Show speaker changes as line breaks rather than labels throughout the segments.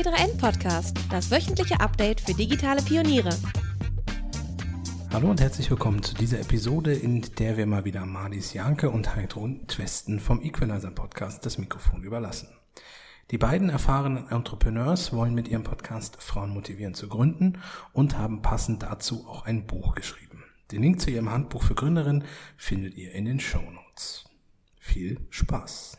T3N Podcast, das wöchentliche Update für digitale Pioniere.
Hallo und herzlich willkommen zu dieser Episode, in der wir mal wieder Marlies Janke und Heidrun Twesten vom Equalizer Podcast das Mikrofon überlassen. Die beiden erfahrenen Entrepreneurs wollen mit ihrem Podcast Frauen motivieren zu gründen und haben passend dazu auch ein Buch geschrieben. Den Link zu ihrem Handbuch für Gründerinnen findet ihr in den Show Notes. Viel Spaß!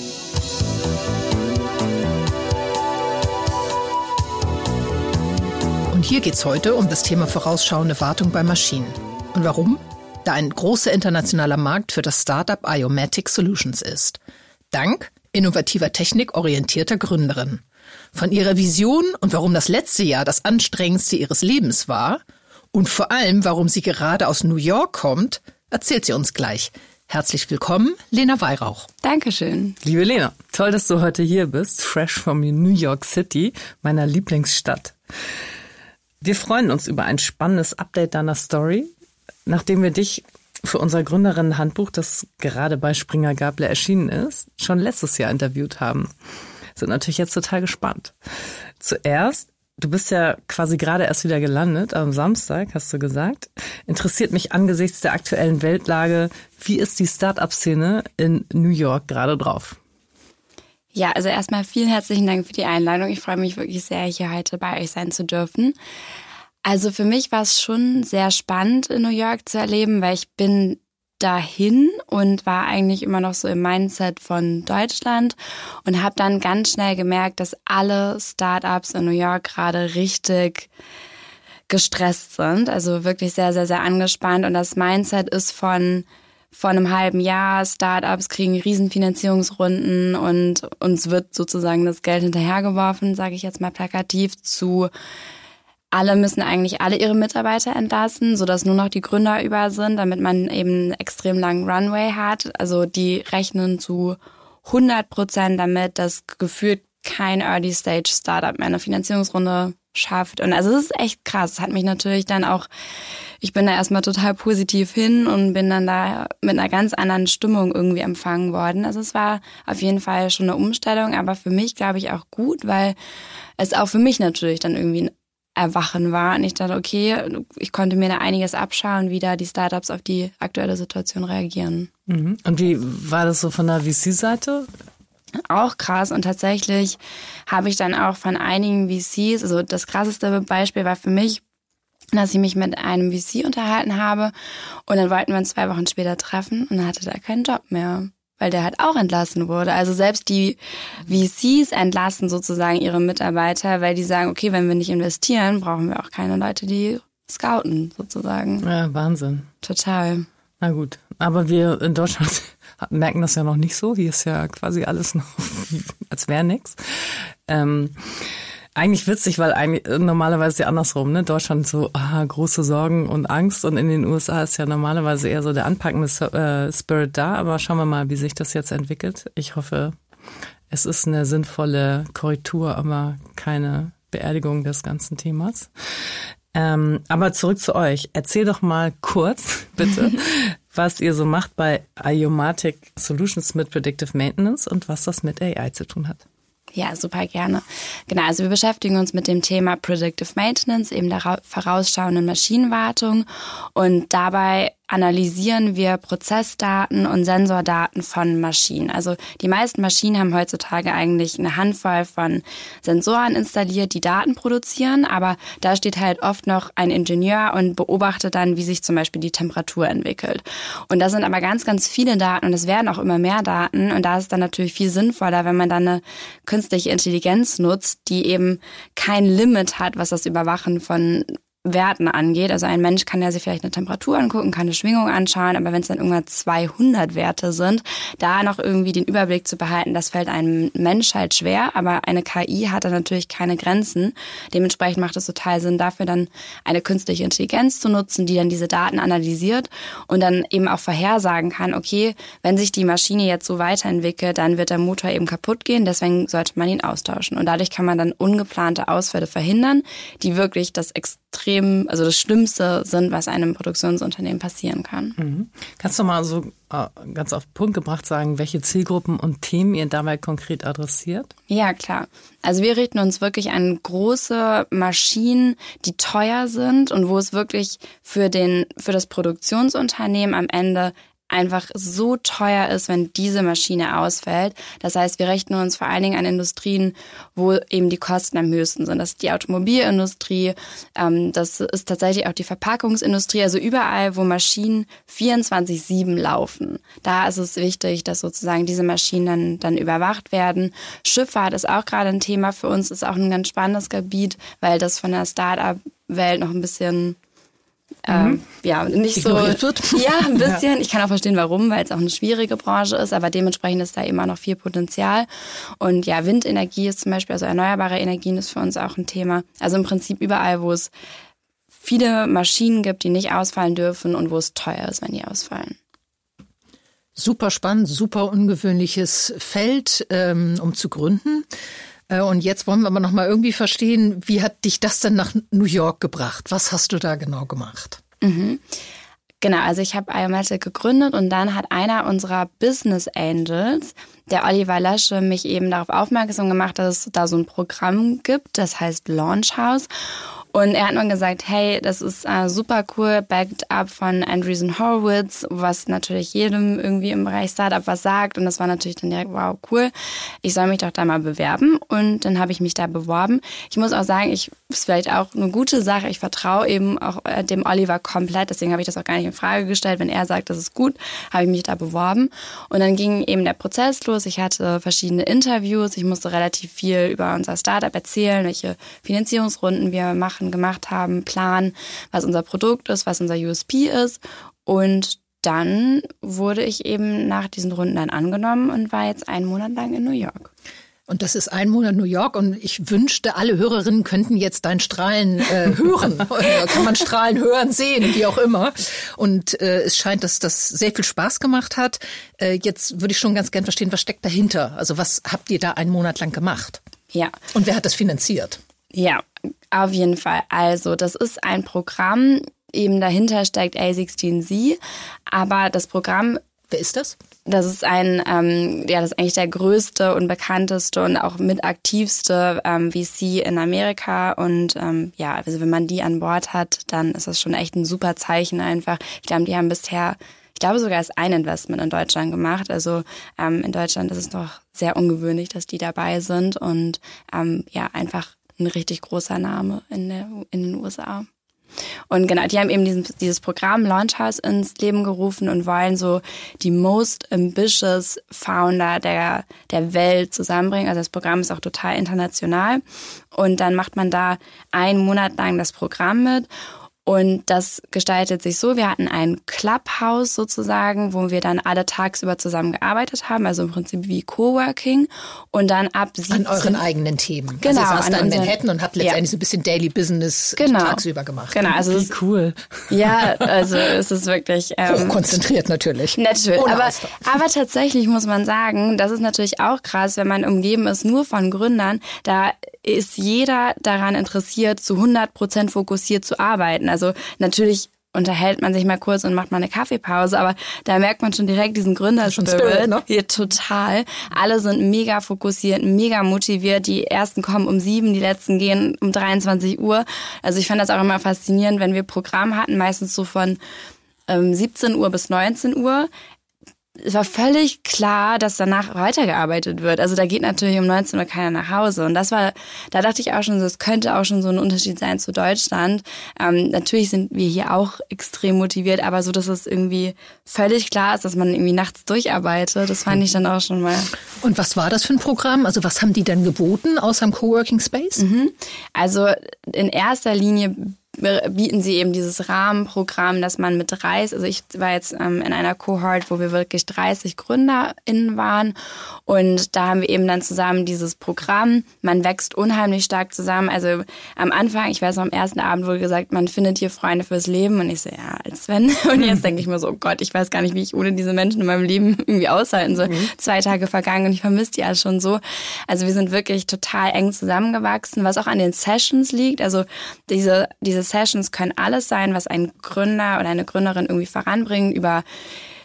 Und hier geht es heute um das Thema vorausschauende Wartung bei Maschinen. Und warum? Da ein großer internationaler Markt für das Startup Iomatic Solutions ist. Dank innovativer Technik orientierter Gründerin. Von ihrer Vision und warum das letzte Jahr das anstrengendste ihres Lebens war und vor allem, warum sie gerade aus New York kommt, erzählt sie uns gleich. Herzlich willkommen, Lena Weihrauch.
Dankeschön.
Liebe Lena, toll, dass du heute hier bist, fresh from New York City, meiner Lieblingsstadt. Wir freuen uns über ein spannendes Update deiner Story, nachdem wir dich für unser Gründerinnen-Handbuch, das gerade bei Springer Gabler erschienen ist, schon letztes Jahr interviewt haben. Sind natürlich jetzt total gespannt. Zuerst Du bist ja quasi gerade erst wieder gelandet am Samstag, hast du gesagt. Interessiert mich angesichts der aktuellen Weltlage, wie ist die Start-up-Szene in New York gerade drauf?
Ja, also erstmal vielen herzlichen Dank für die Einladung. Ich freue mich wirklich sehr, hier heute bei euch sein zu dürfen. Also für mich war es schon sehr spannend in New York zu erleben, weil ich bin dahin und war eigentlich immer noch so im Mindset von Deutschland und habe dann ganz schnell gemerkt, dass alle Startups in New York gerade richtig gestresst sind, also wirklich sehr, sehr, sehr angespannt und das Mindset ist von vor einem halben Jahr, Startups kriegen Riesenfinanzierungsrunden und uns wird sozusagen das Geld hinterhergeworfen, sage ich jetzt mal plakativ, zu alle müssen eigentlich alle ihre Mitarbeiter entlassen, sodass nur noch die Gründer über sind, damit man eben einen extrem langen Runway hat. Also die rechnen zu 100 Prozent damit, dass gefühlt kein Early-Stage-Startup mehr eine Finanzierungsrunde schafft. Und also es ist echt krass. Das hat mich natürlich dann auch, ich bin da erstmal total positiv hin und bin dann da mit einer ganz anderen Stimmung irgendwie empfangen worden. Also es war auf jeden Fall schon eine Umstellung, aber für mich glaube ich auch gut, weil es auch für mich natürlich dann irgendwie Erwachen war. Und ich dachte, okay, ich konnte mir da einiges abschauen, wie da die Startups auf die aktuelle Situation reagieren.
Mhm. Und wie war das so von der VC-Seite?
Auch krass. Und tatsächlich habe ich dann auch von einigen VCs, also das krasseste Beispiel war für mich, dass ich mich mit einem VC unterhalten habe und dann wollten wir uns zwei Wochen später treffen und dann hatte er keinen Job mehr weil der halt auch entlassen wurde. Also selbst die VCs entlassen sozusagen ihre Mitarbeiter, weil die sagen, okay, wenn wir nicht investieren, brauchen wir auch keine Leute, die scouten sozusagen.
Ja, Wahnsinn.
Total.
Na gut, aber wir in Deutschland merken das ja noch nicht so. Hier ist ja quasi alles noch, als wäre nichts. Ähm, eigentlich witzig, weil eigentlich normalerweise ja andersrum, ne? Deutschland so ah, große Sorgen und Angst und in den USA ist ja normalerweise eher so der anpackende äh, Spirit da. Aber schauen wir mal, wie sich das jetzt entwickelt. Ich hoffe, es ist eine sinnvolle Korrektur, aber keine Beerdigung des ganzen Themas. Ähm, aber zurück zu euch. Erzähl doch mal kurz, bitte, was ihr so macht bei Iomatic Solutions mit Predictive Maintenance und was das mit AI zu tun hat.
Ja, super gerne. Genau, also wir beschäftigen uns mit dem Thema Predictive Maintenance, eben der vorausschauenden Maschinenwartung und dabei analysieren wir Prozessdaten und Sensordaten von Maschinen. Also die meisten Maschinen haben heutzutage eigentlich eine Handvoll von Sensoren installiert, die Daten produzieren, aber da steht halt oft noch ein Ingenieur und beobachtet dann, wie sich zum Beispiel die Temperatur entwickelt. Und da sind aber ganz, ganz viele Daten und es werden auch immer mehr Daten und da ist dann natürlich viel sinnvoller, wenn man dann eine künstliche Intelligenz nutzt, die eben kein Limit hat, was das Überwachen von Werten angeht. Also ein Mensch kann ja sich vielleicht eine Temperatur angucken, kann eine Schwingung anschauen, aber wenn es dann irgendwann 200 Werte sind, da noch irgendwie den Überblick zu behalten, das fällt einem Mensch halt schwer, aber eine KI hat da natürlich keine Grenzen. Dementsprechend macht es total Sinn, dafür dann eine künstliche Intelligenz zu nutzen, die dann diese Daten analysiert und dann eben auch vorhersagen kann, okay, wenn sich die Maschine jetzt so weiterentwickelt, dann wird der Motor eben kaputt gehen, deswegen sollte man ihn austauschen. Und dadurch kann man dann ungeplante Ausfälle verhindern, die wirklich das extrem extrem, also das Schlimmste sind, was einem Produktionsunternehmen passieren kann.
Mhm. Kannst du mal so äh, ganz auf den Punkt gebracht sagen, welche Zielgruppen und Themen ihr dabei konkret adressiert?
Ja, klar. Also wir richten uns wirklich an große Maschinen, die teuer sind und wo es wirklich für den, für das Produktionsunternehmen am Ende einfach so teuer ist, wenn diese Maschine ausfällt. Das heißt, wir rechnen uns vor allen Dingen an Industrien, wo eben die Kosten am höchsten sind. Das ist die Automobilindustrie, ähm, das ist tatsächlich auch die Verpackungsindustrie, also überall, wo Maschinen 24-7 laufen. Da ist es wichtig, dass sozusagen diese Maschinen dann, dann überwacht werden. Schifffahrt ist auch gerade ein Thema für uns, ist auch ein ganz spannendes Gebiet, weil das von der Start-up-Welt noch ein bisschen ähm, mhm. ja, nicht Ignoriert so. Wird. Ja, ein bisschen. Ja. Ich kann auch verstehen, warum, weil es auch eine schwierige Branche ist, aber dementsprechend ist da immer noch viel Potenzial. Und ja, Windenergie ist zum Beispiel, also erneuerbare Energien ist für uns auch ein Thema. Also im Prinzip überall, wo es viele Maschinen gibt, die nicht ausfallen dürfen und wo es teuer ist, wenn die ausfallen.
Super spannend, super ungewöhnliches Feld, ähm, um zu gründen. Äh, und jetzt wollen wir aber noch mal irgendwie verstehen, wie hat dich das denn nach New York gebracht? Was hast du da genau gemacht?
Mhm. Genau, also ich habe Iomatic gegründet und dann hat einer unserer Business Angels, der Oliver Lasche, mich eben darauf aufmerksam gemacht, dass es da so ein Programm gibt, das heißt Launch House. Und er hat nur gesagt, hey, das ist äh, super cool, backed up von Andreessen Horowitz, was natürlich jedem irgendwie im Bereich Startup was sagt. Und das war natürlich dann direkt, wow, cool. Ich soll mich doch da mal bewerben. Und dann habe ich mich da beworben. Ich muss auch sagen, ich ist vielleicht auch eine gute Sache. Ich vertraue eben auch äh, dem Oliver komplett. Deswegen habe ich das auch gar nicht in Frage gestellt. Wenn er sagt, das ist gut, habe ich mich da beworben. Und dann ging eben der Prozess los. Ich hatte verschiedene Interviews. Ich musste relativ viel über unser Startup erzählen, welche Finanzierungsrunden wir machen Sachen gemacht haben, planen, was unser Produkt ist, was unser USP ist. Und dann wurde ich eben nach diesen Runden dann angenommen und war jetzt einen Monat lang in New York.
Und das ist ein Monat New York und ich wünschte, alle Hörerinnen könnten jetzt dein Strahlen äh, hören. kann man Strahlen hören, sehen, wie auch immer. Und äh, es scheint, dass das sehr viel Spaß gemacht hat. Äh, jetzt würde ich schon ganz gern verstehen, was steckt dahinter? Also was habt ihr da einen Monat lang gemacht?
Ja.
Und wer hat das finanziert?
Ja, auf jeden Fall. Also, das ist ein Programm, eben dahinter steckt A16Z, aber das Programm.
Wer ist das?
Das ist ein, ähm, ja, das ist eigentlich der größte und bekannteste und auch mit aktivste ähm, VC in Amerika. Und ähm, ja, also wenn man die an Bord hat, dann ist das schon echt ein super Zeichen einfach. Ich glaube, die haben bisher ich glaube sogar erst ein Investment in Deutschland gemacht. Also ähm, in Deutschland ist es noch sehr ungewöhnlich, dass die dabei sind und ähm, ja einfach ein richtig großer Name in, der, in den USA. Und genau, die haben eben diesen, dieses Programm Launch House ins Leben gerufen und wollen so die most ambitious Founder der, der Welt zusammenbringen. Also das Programm ist auch total international. Und dann macht man da einen Monat lang das Programm mit und das gestaltet sich so, wir hatten ein Clubhouse sozusagen, wo wir dann alle tagsüber zusammen gearbeitet haben, also im Prinzip wie Coworking. Und dann ab 17...
An euren eigenen Themen.
Genau.
Also saß da in Manhattan und habt letztendlich ja. so ein bisschen Daily Business genau. tagsüber gemacht.
Genau. Also
wie cool.
Ja, also es ist wirklich...
Ähm, Hochkonzentriert natürlich.
Natürlich. aber, aber tatsächlich muss man sagen, das ist natürlich auch krass, wenn man umgeben ist nur von Gründern, da ist jeder daran interessiert, zu 100 Prozent fokussiert zu arbeiten. Also natürlich unterhält man sich mal kurz und macht mal eine Kaffeepause, aber da merkt man schon direkt diesen Gründerspirit. Ne? Hier total. Alle sind mega fokussiert, mega motiviert. Die ersten kommen um sieben, die letzten gehen um 23 Uhr. Also ich fand das auch immer faszinierend, wenn wir Programm hatten, meistens so von 17 ähm, Uhr bis 19 Uhr es war völlig klar, dass danach weitergearbeitet wird. Also da geht natürlich um 19 Uhr keiner nach Hause. Und das war, da dachte ich auch schon, das könnte auch schon so ein Unterschied sein zu Deutschland. Ähm, natürlich sind wir hier auch extrem motiviert, aber so, dass es irgendwie völlig klar ist, dass man irgendwie nachts durcharbeitet, das fand ich dann auch schon mal.
Und was war das für ein Programm? Also was haben die denn geboten außer dem Coworking Space?
Mhm. Also in erster Linie bieten sie eben dieses Rahmenprogramm, dass man mit 30, also ich war jetzt ähm, in einer Cohort, wo wir wirklich 30 GründerInnen waren und da haben wir eben dann zusammen dieses Programm. Man wächst unheimlich stark zusammen. Also am Anfang, ich weiß noch, am ersten Abend wurde gesagt, man findet hier Freunde fürs Leben und ich so, ja, als wenn. Und jetzt denke ich mir so, oh Gott, ich weiß gar nicht, wie ich ohne diese Menschen in meinem Leben irgendwie aushalten soll. Mhm. Zwei Tage vergangen und ich vermisse die alle schon so. Also wir sind wirklich total eng zusammengewachsen, was auch an den Sessions liegt. Also diese, diese Sessions können alles sein, was ein Gründer oder eine Gründerin irgendwie voranbringt über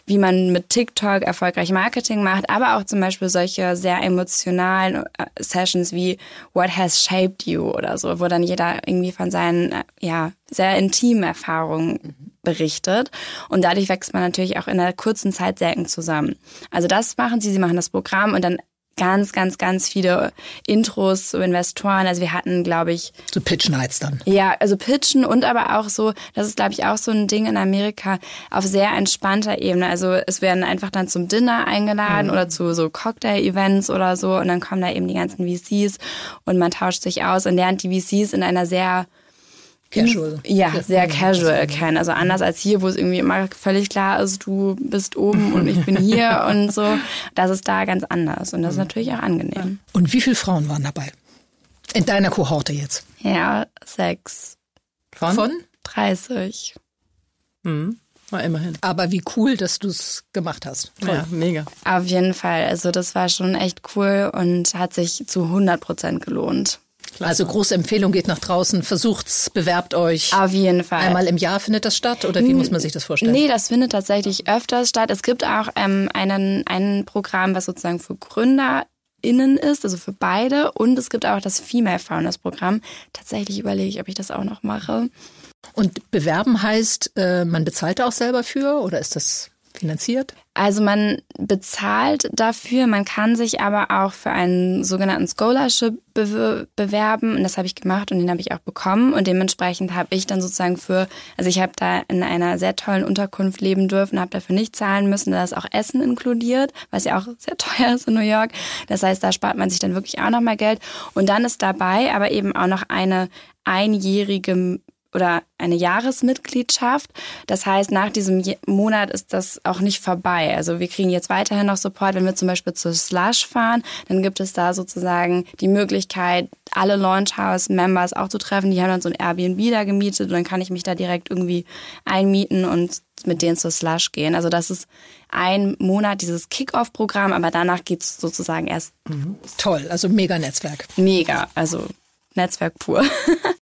wie man mit TikTok erfolgreich Marketing macht, aber auch zum Beispiel solche sehr emotionalen äh, Sessions wie What has shaped you oder so, wo dann jeder irgendwie von seinen äh, ja sehr intimen Erfahrungen berichtet. Und dadurch wächst man natürlich auch in einer kurzen Zeit sehr eng zusammen. Also das machen sie, sie machen das Programm und dann ganz, ganz, ganz viele Intros zu Investoren. Also wir hatten, glaube ich.
So Pitch Nights dann.
Ja, also Pitchen und aber auch so, das ist, glaube ich, auch so ein Ding in Amerika auf sehr entspannter Ebene. Also es werden einfach dann zum Dinner eingeladen mhm. oder zu so Cocktail-Events oder so und dann kommen da eben die ganzen VCs und man tauscht sich aus und lernt die VCs in einer sehr
Casual.
Ja, sehr casual kennen. Also anders als hier, wo es irgendwie immer völlig klar ist, du bist oben und ich bin hier und so. Das ist da ganz anders und das ist natürlich auch angenehm.
Und wie viele Frauen waren dabei? In deiner Kohorte jetzt?
Ja, sechs.
Von? Von?
30.
Hm. War immerhin.
Aber wie cool, dass du es gemacht hast.
Toll. Ja, mega.
Auf jeden Fall. Also das war schon echt cool und hat sich zu 100 Prozent gelohnt.
Klasse. Also große Empfehlung geht nach draußen, versucht's, bewerbt euch.
Auf jeden Fall.
Einmal im Jahr findet das statt oder wie muss man sich das vorstellen?
Nee, das findet tatsächlich öfters statt. Es gibt auch ähm, einen, ein Programm, was sozusagen für GründerInnen ist, also für beide. Und es gibt auch das Female Founders Programm. Tatsächlich überlege ich, ob ich das auch noch mache.
Und bewerben heißt, äh, man bezahlt da auch selber für oder ist das finanziert?
Also man bezahlt dafür, man kann sich aber auch für einen sogenannten Scholarship bewerben und das habe ich gemacht und den habe ich auch bekommen und dementsprechend habe ich dann sozusagen für, also ich habe da in einer sehr tollen Unterkunft leben dürfen, habe dafür nicht zahlen müssen, da ist auch Essen inkludiert, was ja auch sehr teuer ist in New York. Das heißt, da spart man sich dann wirklich auch nochmal Geld und dann ist dabei aber eben auch noch eine einjährige oder eine Jahresmitgliedschaft. Das heißt, nach diesem Monat ist das auch nicht vorbei. Also wir kriegen jetzt weiterhin noch Support. Wenn wir zum Beispiel zu Slush fahren, dann gibt es da sozusagen die Möglichkeit, alle Launchhouse-Members auch zu treffen. Die haben dann so ein Airbnb da gemietet und dann kann ich mich da direkt irgendwie einmieten und mit denen zur Slush gehen. Also das ist ein Monat dieses Kick-Off-Programm, aber danach geht es sozusagen erst.
Mhm. Toll, also mega Netzwerk.
Mega, also Netzwerk pur.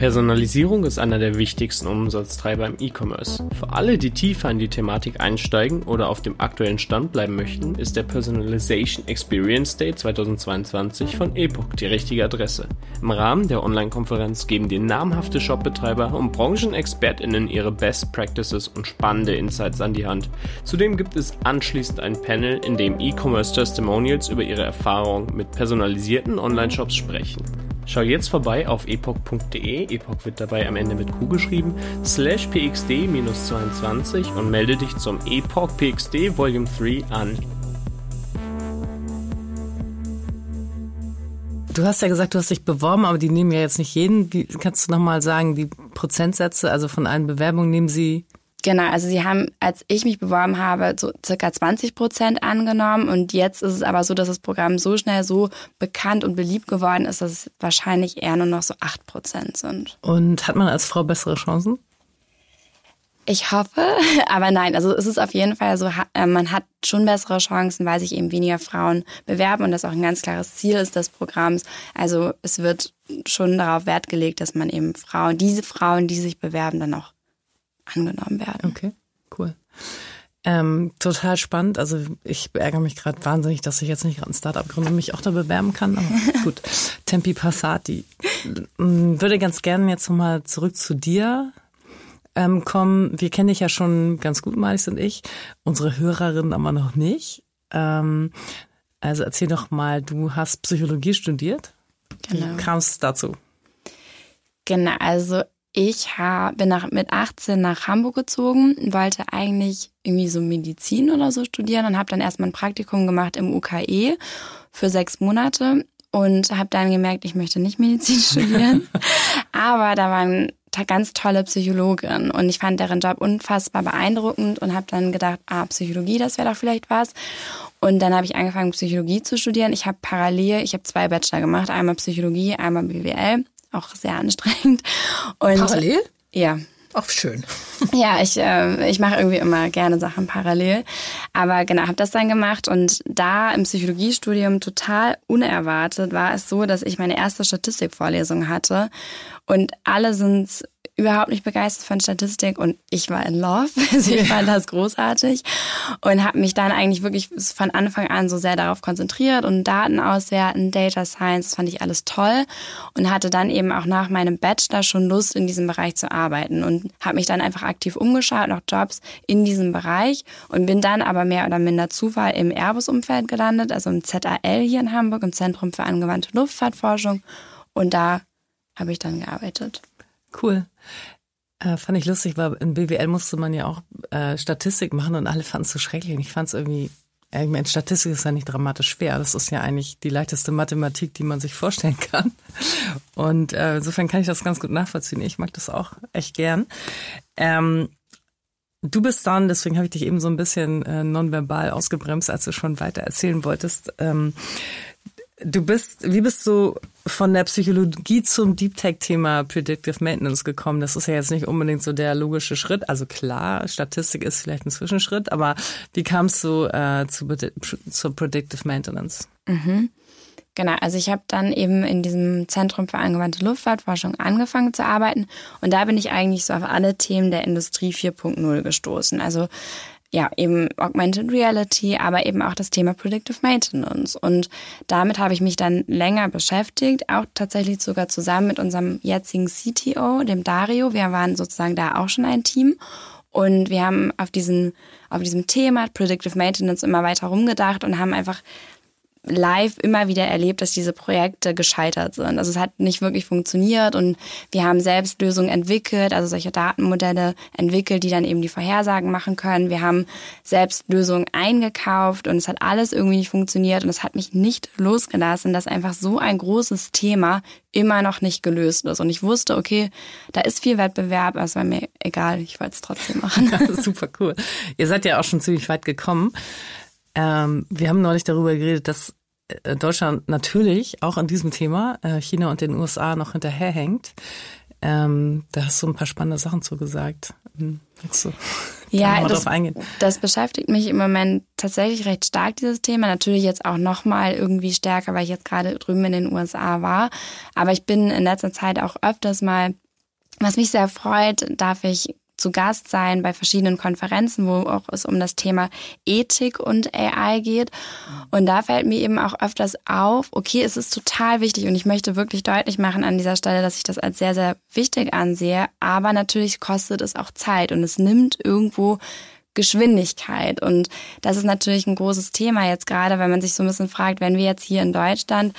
Personalisierung ist einer der wichtigsten Umsatztreiber im E-Commerce. Für alle, die tiefer in die Thematik einsteigen oder auf dem aktuellen Stand bleiben möchten, ist der Personalization Experience Day 2022 von Epoch die richtige Adresse. Im Rahmen der Online-Konferenz geben dir namhafte Shopbetreiber und Branchenexpertinnen ihre Best Practices und spannende Insights an die Hand. Zudem gibt es anschließend ein Panel, in dem E-Commerce Testimonials über ihre Erfahrungen mit personalisierten Online-Shops sprechen. Schau jetzt vorbei auf epoch.de, Epoch wird dabei am Ende mit Q geschrieben, slash pxd-22 und melde dich zum Epoch PXD Volume 3 an.
Du hast ja gesagt, du hast dich beworben, aber die nehmen ja jetzt nicht jeden. Wie, kannst du nochmal sagen, die Prozentsätze, also von allen Bewerbungen nehmen sie
Genau, also sie haben, als ich mich beworben habe, so circa 20 Prozent angenommen und jetzt ist es aber so, dass das Programm so schnell so bekannt und beliebt geworden ist, dass es wahrscheinlich eher nur noch so 8 Prozent sind.
Und hat man als Frau bessere Chancen?
Ich hoffe, aber nein, also es ist auf jeden Fall so, äh, man hat schon bessere Chancen, weil sich eben weniger Frauen bewerben und das auch ein ganz klares Ziel ist des Programms. Also es wird schon darauf Wert gelegt, dass man eben Frauen, diese Frauen, die sich bewerben, dann auch angenommen werden.
Okay, cool. Ähm, total spannend. Also ich ärgere mich gerade wahnsinnig, dass ich jetzt nicht gerade ein Startup gründe und mich auch da bewerben kann. Aber gut, Tempi Passati. Mm, würde ganz gerne jetzt nochmal zurück zu dir ähm, kommen. Wir kennen dich ja schon ganz gut, Malis und ich. Unsere Hörerinnen aber noch nicht. Ähm, also erzähl doch mal, du hast Psychologie studiert. Genau. Wie kam es dazu?
Genau, also ich bin nach, mit 18 nach Hamburg gezogen, wollte eigentlich irgendwie so Medizin oder so studieren und habe dann erstmal ein Praktikum gemacht im UKE für sechs Monate und habe dann gemerkt, ich möchte nicht Medizin studieren. Aber da waren ganz tolle Psychologin und ich fand deren Job unfassbar beeindruckend und habe dann gedacht, ah, Psychologie, das wäre doch vielleicht was. Und dann habe ich angefangen, Psychologie zu studieren. Ich habe parallel, ich habe zwei Bachelor gemacht, einmal Psychologie, einmal BWL, auch sehr anstrengend.
Und parallel?
Ja.
Auch schön.
Ja, ich, äh, ich mache irgendwie immer gerne Sachen parallel. Aber genau, habe das dann gemacht und da im Psychologiestudium total unerwartet war es so, dass ich meine erste Statistikvorlesung hatte und alle sind überhaupt nicht begeistert von Statistik und ich war in Love. Also ich fand das großartig und habe mich dann eigentlich wirklich von Anfang an so sehr darauf konzentriert und Daten auswerten, Data Science, das fand ich alles toll und hatte dann eben auch nach meinem Bachelor schon Lust in diesem Bereich zu arbeiten und habe mich dann einfach aktiv umgeschaut nach Jobs in diesem Bereich und bin dann aber mehr oder minder Zufall im Airbus-Umfeld gelandet, also im ZAL hier in Hamburg, im Zentrum für angewandte Luftfahrtforschung und da habe ich dann gearbeitet.
Cool. Äh, fand ich lustig, weil in BWL musste man ja auch äh, Statistik machen und alle fanden es so schrecklich. ich fand es irgendwie, ich meine, Statistik ist ja nicht dramatisch schwer. Das ist ja eigentlich die leichteste Mathematik, die man sich vorstellen kann. Und äh, insofern kann ich das ganz gut nachvollziehen. Ich mag das auch echt gern. Ähm, Du bist dann, deswegen habe ich dich eben so ein bisschen äh, nonverbal ausgebremst, als du schon weiter erzählen wolltest. Ähm, Du bist, wie bist du von der Psychologie zum Deep Tech-Thema Predictive Maintenance gekommen? Das ist ja jetzt nicht unbedingt so der logische Schritt. Also klar, Statistik ist vielleicht ein Zwischenschritt, aber wie kamst du äh, zu, zur Predictive Maintenance?
Mhm. Genau, also ich habe dann eben in diesem Zentrum für angewandte Luftfahrtforschung angefangen zu arbeiten und da bin ich eigentlich so auf alle Themen der Industrie 4.0 gestoßen. Also ja, eben Augmented Reality, aber eben auch das Thema Predictive Maintenance. Und damit habe ich mich dann länger beschäftigt, auch tatsächlich sogar zusammen mit unserem jetzigen CTO, dem Dario. Wir waren sozusagen da auch schon ein Team. Und wir haben auf, diesen, auf diesem Thema Predictive Maintenance immer weiter rumgedacht und haben einfach live immer wieder erlebt, dass diese Projekte gescheitert sind. Also es hat nicht wirklich funktioniert und wir haben selbst Lösungen entwickelt, also solche Datenmodelle entwickelt, die dann eben die Vorhersagen machen können. Wir haben selbst Lösungen eingekauft und es hat alles irgendwie nicht funktioniert und es hat mich nicht losgelassen, dass einfach so ein großes Thema immer noch nicht gelöst ist. Und ich wusste, okay, da ist viel Wettbewerb, aber es war mir egal, ich wollte es trotzdem machen.
Super cool. Ihr seid ja auch schon ziemlich weit gekommen. Ähm, wir haben neulich darüber geredet, dass äh, Deutschland natürlich auch an diesem Thema äh, China und den USA noch hinterherhängt. Ähm, da hast du ein paar spannende Sachen zugesagt. Hm, du
ja, das, das beschäftigt mich im Moment tatsächlich recht stark, dieses Thema. Natürlich jetzt auch nochmal irgendwie stärker, weil ich jetzt gerade drüben in den USA war. Aber ich bin in letzter Zeit auch öfters mal was mich sehr freut, darf ich zu Gast sein bei verschiedenen Konferenzen, wo auch es um das Thema Ethik und AI geht. Und da fällt mir eben auch öfters auf, okay, es ist total wichtig und ich möchte wirklich deutlich machen an dieser Stelle, dass ich das als sehr, sehr wichtig ansehe. Aber natürlich kostet es auch Zeit und es nimmt irgendwo Geschwindigkeit. Und das ist natürlich ein großes Thema jetzt gerade, wenn man sich so ein bisschen fragt, wenn wir jetzt hier in Deutschland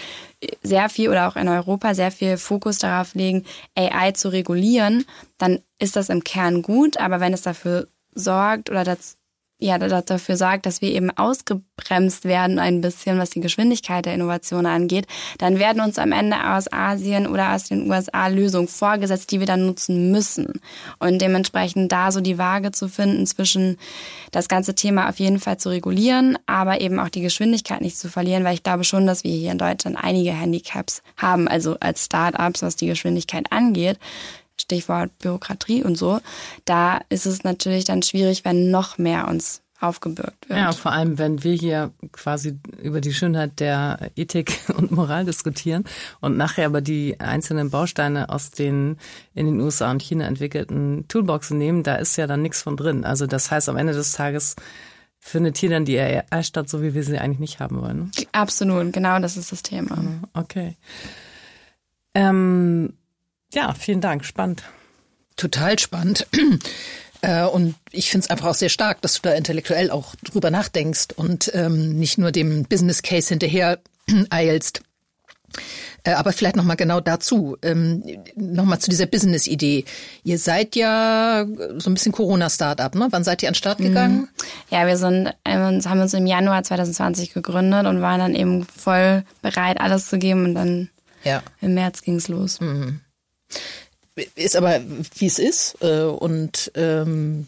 sehr viel oder auch in Europa sehr viel Fokus darauf legen, AI zu regulieren, dann ist das im Kern gut. Aber wenn es dafür sorgt oder dazu ja, dafür sorgt, dass wir eben ausgebremst werden ein bisschen, was die Geschwindigkeit der Innovation angeht, dann werden uns am Ende aus Asien oder aus den USA Lösungen vorgesetzt, die wir dann nutzen müssen. Und dementsprechend da so die Waage zu finden zwischen das ganze Thema auf jeden Fall zu regulieren, aber eben auch die Geschwindigkeit nicht zu verlieren, weil ich glaube schon, dass wir hier in Deutschland einige Handicaps haben, also als Start-ups, was die Geschwindigkeit angeht. Stichwort Bürokratie und so, da ist es natürlich dann schwierig, wenn noch mehr uns aufgebürgt wird.
Ja, vor allem, wenn wir hier quasi über die Schönheit der Ethik und Moral diskutieren und nachher aber die einzelnen Bausteine aus den in den USA und China entwickelten Toolboxen nehmen, da ist ja dann nichts von drin. Also das heißt, am Ende des Tages findet hier dann die AI statt, so wie wir sie eigentlich nicht haben wollen. Ne?
Absolut, genau das ist das Thema.
Okay. Ähm, ja, vielen Dank. Spannend.
Total spannend. Äh, und ich finde es einfach auch sehr stark, dass du da intellektuell auch drüber nachdenkst und ähm, nicht nur dem Business Case hinterher eilst. Äh, aber vielleicht nochmal genau dazu, ähm, nochmal zu dieser Business-Idee. Ihr seid ja so ein bisschen Corona-Startup, ne? Wann seid ihr an den Start mhm. gegangen?
Ja, wir sind, äh, haben uns im Januar 2020 gegründet und waren dann eben voll bereit, alles zu geben und dann ja. im März ging's los. Mhm.
Ist aber, wie es ist äh, und ähm,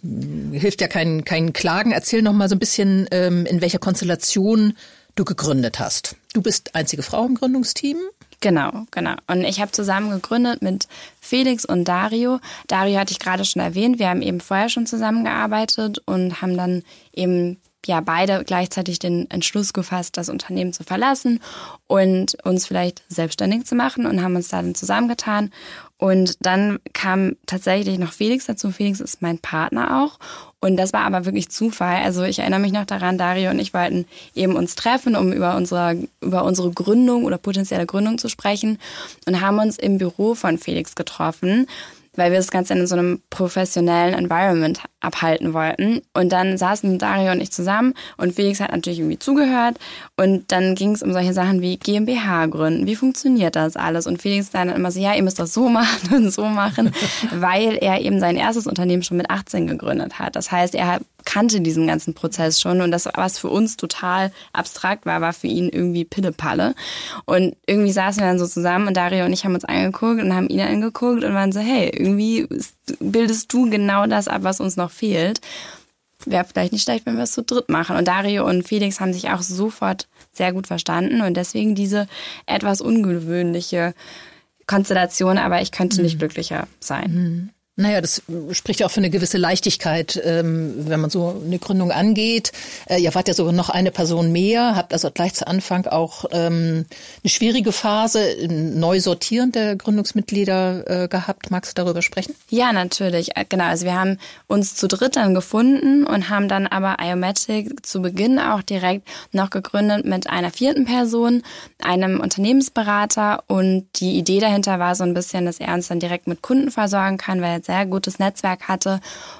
hilft ja kein, kein Klagen. Erzähl noch mal so ein bisschen, ähm, in welcher Konstellation du gegründet hast. Du bist einzige Frau im Gründungsteam.
Genau, genau. Und ich habe zusammen gegründet mit Felix und Dario. Dario hatte ich gerade schon erwähnt. Wir haben eben vorher schon zusammengearbeitet und haben dann eben ja beide gleichzeitig den Entschluss gefasst, das Unternehmen zu verlassen und uns vielleicht selbstständig zu machen und haben uns da dann zusammengetan und dann kam tatsächlich noch Felix dazu. Felix ist mein Partner auch. Und das war aber wirklich Zufall. Also ich erinnere mich noch daran, Dario und ich wollten eben uns treffen, um über unsere, über unsere Gründung oder potenzielle Gründung zu sprechen und haben uns im Büro von Felix getroffen weil wir das Ganze in so einem professionellen Environment abhalten wollten. Und dann saßen Dario und ich zusammen und Felix hat natürlich irgendwie zugehört. Und dann ging es um solche Sachen wie GmbH gründen. Wie funktioniert das alles? Und Felix dann immer so, ja, ihr müsst das so machen und so machen, weil er eben sein erstes Unternehmen schon mit 18 gegründet hat. Das heißt, er kannte diesen ganzen Prozess schon und das, was für uns total abstrakt war, war für ihn irgendwie Pillepalle. Und irgendwie saßen wir dann so zusammen und Dario und ich haben uns angeguckt und haben ihn angeguckt und waren so, hey, irgendwie bildest du genau das ab, was uns noch fehlt. Wäre vielleicht nicht schlecht, wenn wir es zu dritt machen. Und Dario und Felix haben sich auch sofort sehr gut verstanden und deswegen diese etwas ungewöhnliche Konstellation, aber ich könnte nicht mhm. glücklicher sein.
Naja, das spricht ja auch für eine gewisse Leichtigkeit, ähm, wenn man so eine Gründung angeht. Äh, ihr wart ja sogar noch eine Person mehr, habt also gleich zu Anfang auch ähm, eine schwierige Phase, neu sortieren der Gründungsmitglieder äh, gehabt. Magst du darüber sprechen?
Ja, natürlich. Äh, genau. Also wir haben uns zu dritt dann gefunden und haben dann aber Iomatic zu Beginn auch direkt noch gegründet mit einer vierten Person, einem Unternehmensberater. Und die Idee dahinter war so ein bisschen, dass er uns dann direkt mit Kunden versorgen kann, weil ein sehr gutes Netzwerk hatte.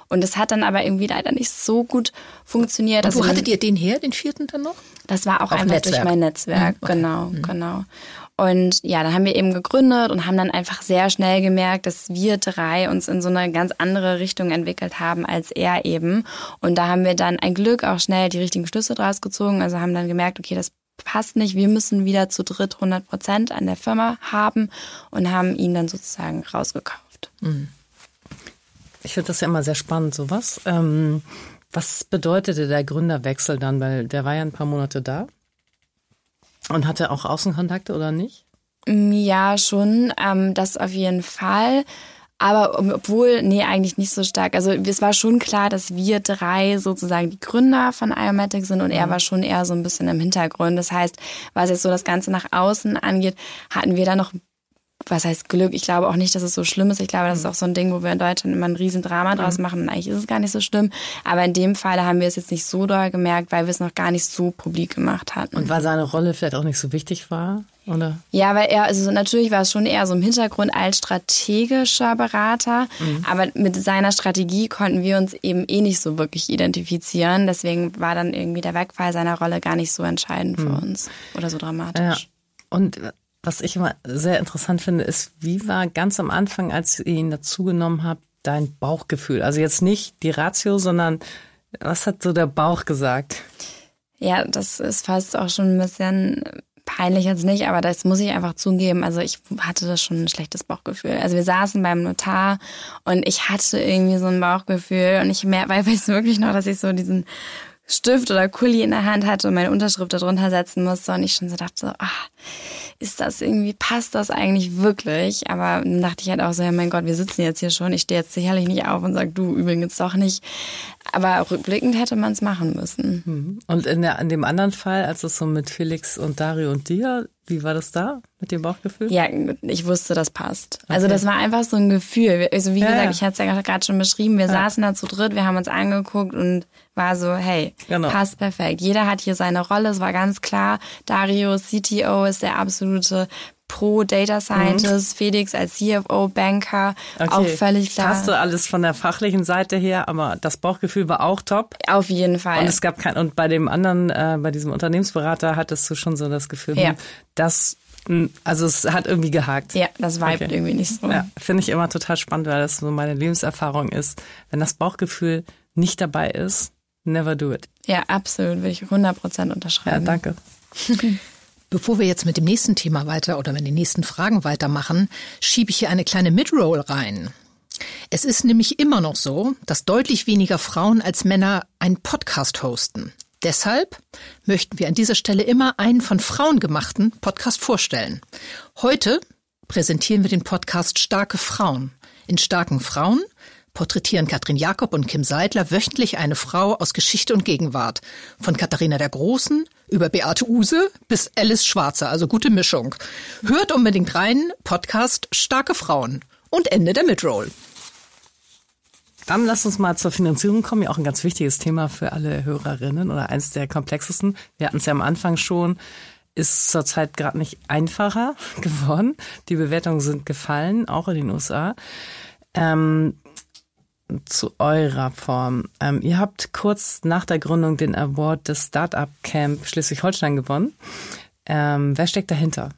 Und es hat dann aber irgendwie leider nicht so gut funktioniert.
Und wo also, hattet ihr den her, den vierten dann noch?
Das war auch, auch einfach Netzwerk. durch mein Netzwerk, mhm, okay. genau, mhm. genau. Und ja, dann haben wir eben gegründet und haben dann einfach sehr schnell gemerkt, dass wir drei uns in so eine ganz andere Richtung entwickelt haben als er eben. Und da haben wir dann ein Glück auch schnell die richtigen Schlüsse draus gezogen. Also haben dann gemerkt, okay, das passt nicht, wir müssen wieder zu dritt 100 Prozent an der Firma haben und haben ihn dann sozusagen rausgekauft. Mhm.
Ich finde das ja immer sehr spannend, sowas. Ähm, was bedeutete der Gründerwechsel dann? Weil der war ja ein paar Monate da. Und hatte auch Außenkontakte oder nicht?
Mm, ja, schon. Ähm, das auf jeden Fall. Aber obwohl, nee, eigentlich nicht so stark. Also es war schon klar, dass wir drei sozusagen die Gründer von Iomatic sind und mhm. er war schon eher so ein bisschen im Hintergrund. Das heißt, was jetzt so das Ganze nach außen angeht, hatten wir da noch was heißt Glück? Ich glaube auch nicht, dass es so schlimm ist. Ich glaube, das ist mhm. auch so ein Ding, wo wir in Deutschland immer ein Riesendrama draus mhm. machen. Und eigentlich ist es gar nicht so schlimm. Aber in dem Fall haben wir es jetzt nicht so doll gemerkt, weil wir es noch gar nicht so publik gemacht hatten.
Und weil seine Rolle vielleicht auch nicht so wichtig war? Oder?
Ja, weil er, also natürlich war es schon eher so im Hintergrund als strategischer Berater, mhm. aber mit seiner Strategie konnten wir uns eben eh nicht so wirklich identifizieren. Deswegen war dann irgendwie der Wegfall seiner Rolle gar nicht so entscheidend für mhm. uns oder so dramatisch. Ja.
Und was ich immer sehr interessant finde, ist, wie war ganz am Anfang, als ihr ihn dazugenommen habt, dein Bauchgefühl? Also jetzt nicht die Ratio, sondern was hat so der Bauch gesagt?
Ja, das ist fast auch schon ein bisschen peinlich jetzt nicht, aber das muss ich einfach zugeben. Also ich hatte das schon ein schlechtes Bauchgefühl. Also wir saßen beim Notar und ich hatte irgendwie so ein Bauchgefühl und ich mehr, weil ich wirklich noch, dass ich so diesen Stift oder Kuli in der Hand hatte und meine Unterschrift darunter setzen musste und ich schon so dachte, ach, ist das irgendwie, passt das eigentlich wirklich? Aber dann dachte ich halt auch so, ja mein Gott, wir sitzen jetzt hier schon, ich stehe jetzt sicherlich nicht auf und sage, du übrigens doch nicht. Aber rückblickend hätte man es machen müssen.
Mhm. Und in, der, in dem anderen Fall, als es so mit Felix und Dario und dir, wie war das da mit dem Bauchgefühl?
Ja, ich wusste, das passt. Okay. Also das war einfach so ein Gefühl. Also wie ja, gesagt, ja. ich hatte es ja gerade schon beschrieben, wir ja. saßen da zu dritt, wir haben uns angeguckt und war so, hey, genau. passt perfekt. Jeder hat hier seine Rolle, es war ganz klar. Dario, CTO, ist der absolute Pro Data Scientist, mhm. Felix als CFO, Banker, okay. auch völlig klar.
Hast du alles von der fachlichen Seite her, aber das Bauchgefühl war auch top.
Auf jeden Fall.
Und es gab kein, und bei dem anderen, äh, bei diesem Unternehmensberater hattest du schon so das Gefühl, ja. Hm, das Hm, also es hat irgendwie gehakt.
Ja, das vibet okay. irgendwie nicht so.
Ja, finde ich immer total spannend, weil das so meine Lebenserfahrung ist. Wenn das Bauchgefühl nicht dabei ist, never do it.
Ja, absolut, will ich 100% unterschreiben.
Ja, danke.
Bevor wir jetzt mit dem nächsten Thema weiter oder mit den nächsten Fragen weitermachen, schiebe ich hier eine kleine Midroll rein. Es ist nämlich immer noch so, dass deutlich weniger Frauen als Männer einen Podcast hosten. Deshalb möchten wir an dieser Stelle immer einen von Frauen gemachten Podcast vorstellen. Heute präsentieren wir den Podcast Starke Frauen. In Starken Frauen porträtieren Katrin Jakob und Kim Seidler wöchentlich eine Frau aus Geschichte und Gegenwart. Von Katharina der Großen über Beate Use bis Alice Schwarzer, also gute Mischung. Hört unbedingt rein, Podcast Starke Frauen und Ende der Midroll.
Dann lass uns mal zur Finanzierung kommen, ja auch ein ganz wichtiges Thema für alle Hörerinnen oder eins der komplexesten. Wir hatten es ja am Anfang schon, ist zurzeit gerade nicht einfacher geworden. Die Bewertungen sind gefallen, auch in den USA. Ähm, zu eurer Form. Ähm, ihr habt kurz nach der Gründung den Award des Startup Camp Schleswig-Holstein gewonnen. Ähm, wer steckt dahinter?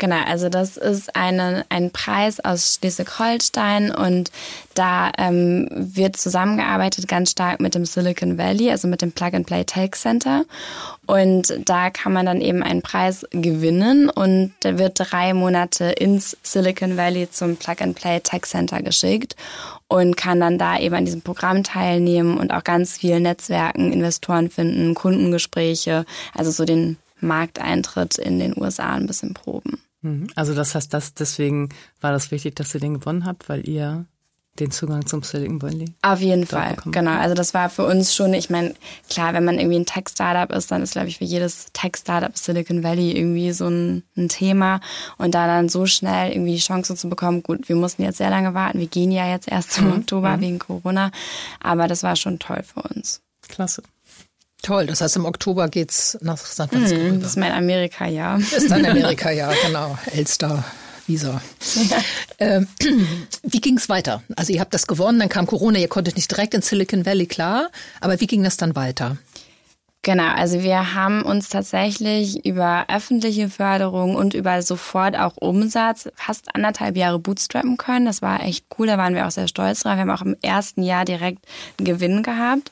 Genau, also das ist eine, ein Preis aus Schleswig-Holstein und da ähm, wird zusammengearbeitet ganz stark mit dem Silicon Valley, also mit dem Plug-and-Play Tech Center. Und da kann man dann eben einen Preis gewinnen und der wird drei Monate ins Silicon Valley zum Plug-and-Play Tech Center geschickt und kann dann da eben an diesem Programm teilnehmen und auch ganz viel Netzwerken, Investoren finden, Kundengespräche, also so den Markteintritt in den USA ein bisschen proben.
Mhm. Also das heißt, das, deswegen war das wichtig, dass ihr den gewonnen habt, weil ihr den Zugang zum Silicon Valley.
Auf jeden Fall, genau. Also das war für uns schon, ich meine, klar, wenn man irgendwie ein Tech-Startup ist, dann ist, glaube ich, für jedes Tech-Startup Silicon Valley irgendwie so ein, ein, Thema. Und da dann so schnell irgendwie die Chance zu bekommen, gut, wir mussten jetzt sehr lange warten, wir gehen ja jetzt erst zum mhm. Oktober mhm. wegen Corona, aber das war schon toll für uns.
Klasse.
Toll, das heißt im Oktober geht's nach San Francisco.
Mm, das ist mein Amerika-Jahr.
Ist ein Amerika-Jahr, genau. Elster. Visa. ähm, wie ging es weiter? Also ihr habt das gewonnen, dann kam Corona, ihr konntet nicht direkt in Silicon Valley, klar. Aber wie ging das dann weiter?
Genau, also wir haben uns tatsächlich über öffentliche Förderung und über sofort auch Umsatz fast anderthalb Jahre bootstrappen können. Das war echt cool, da waren wir auch sehr stolz drauf. Wir haben auch im ersten Jahr direkt einen Gewinn gehabt.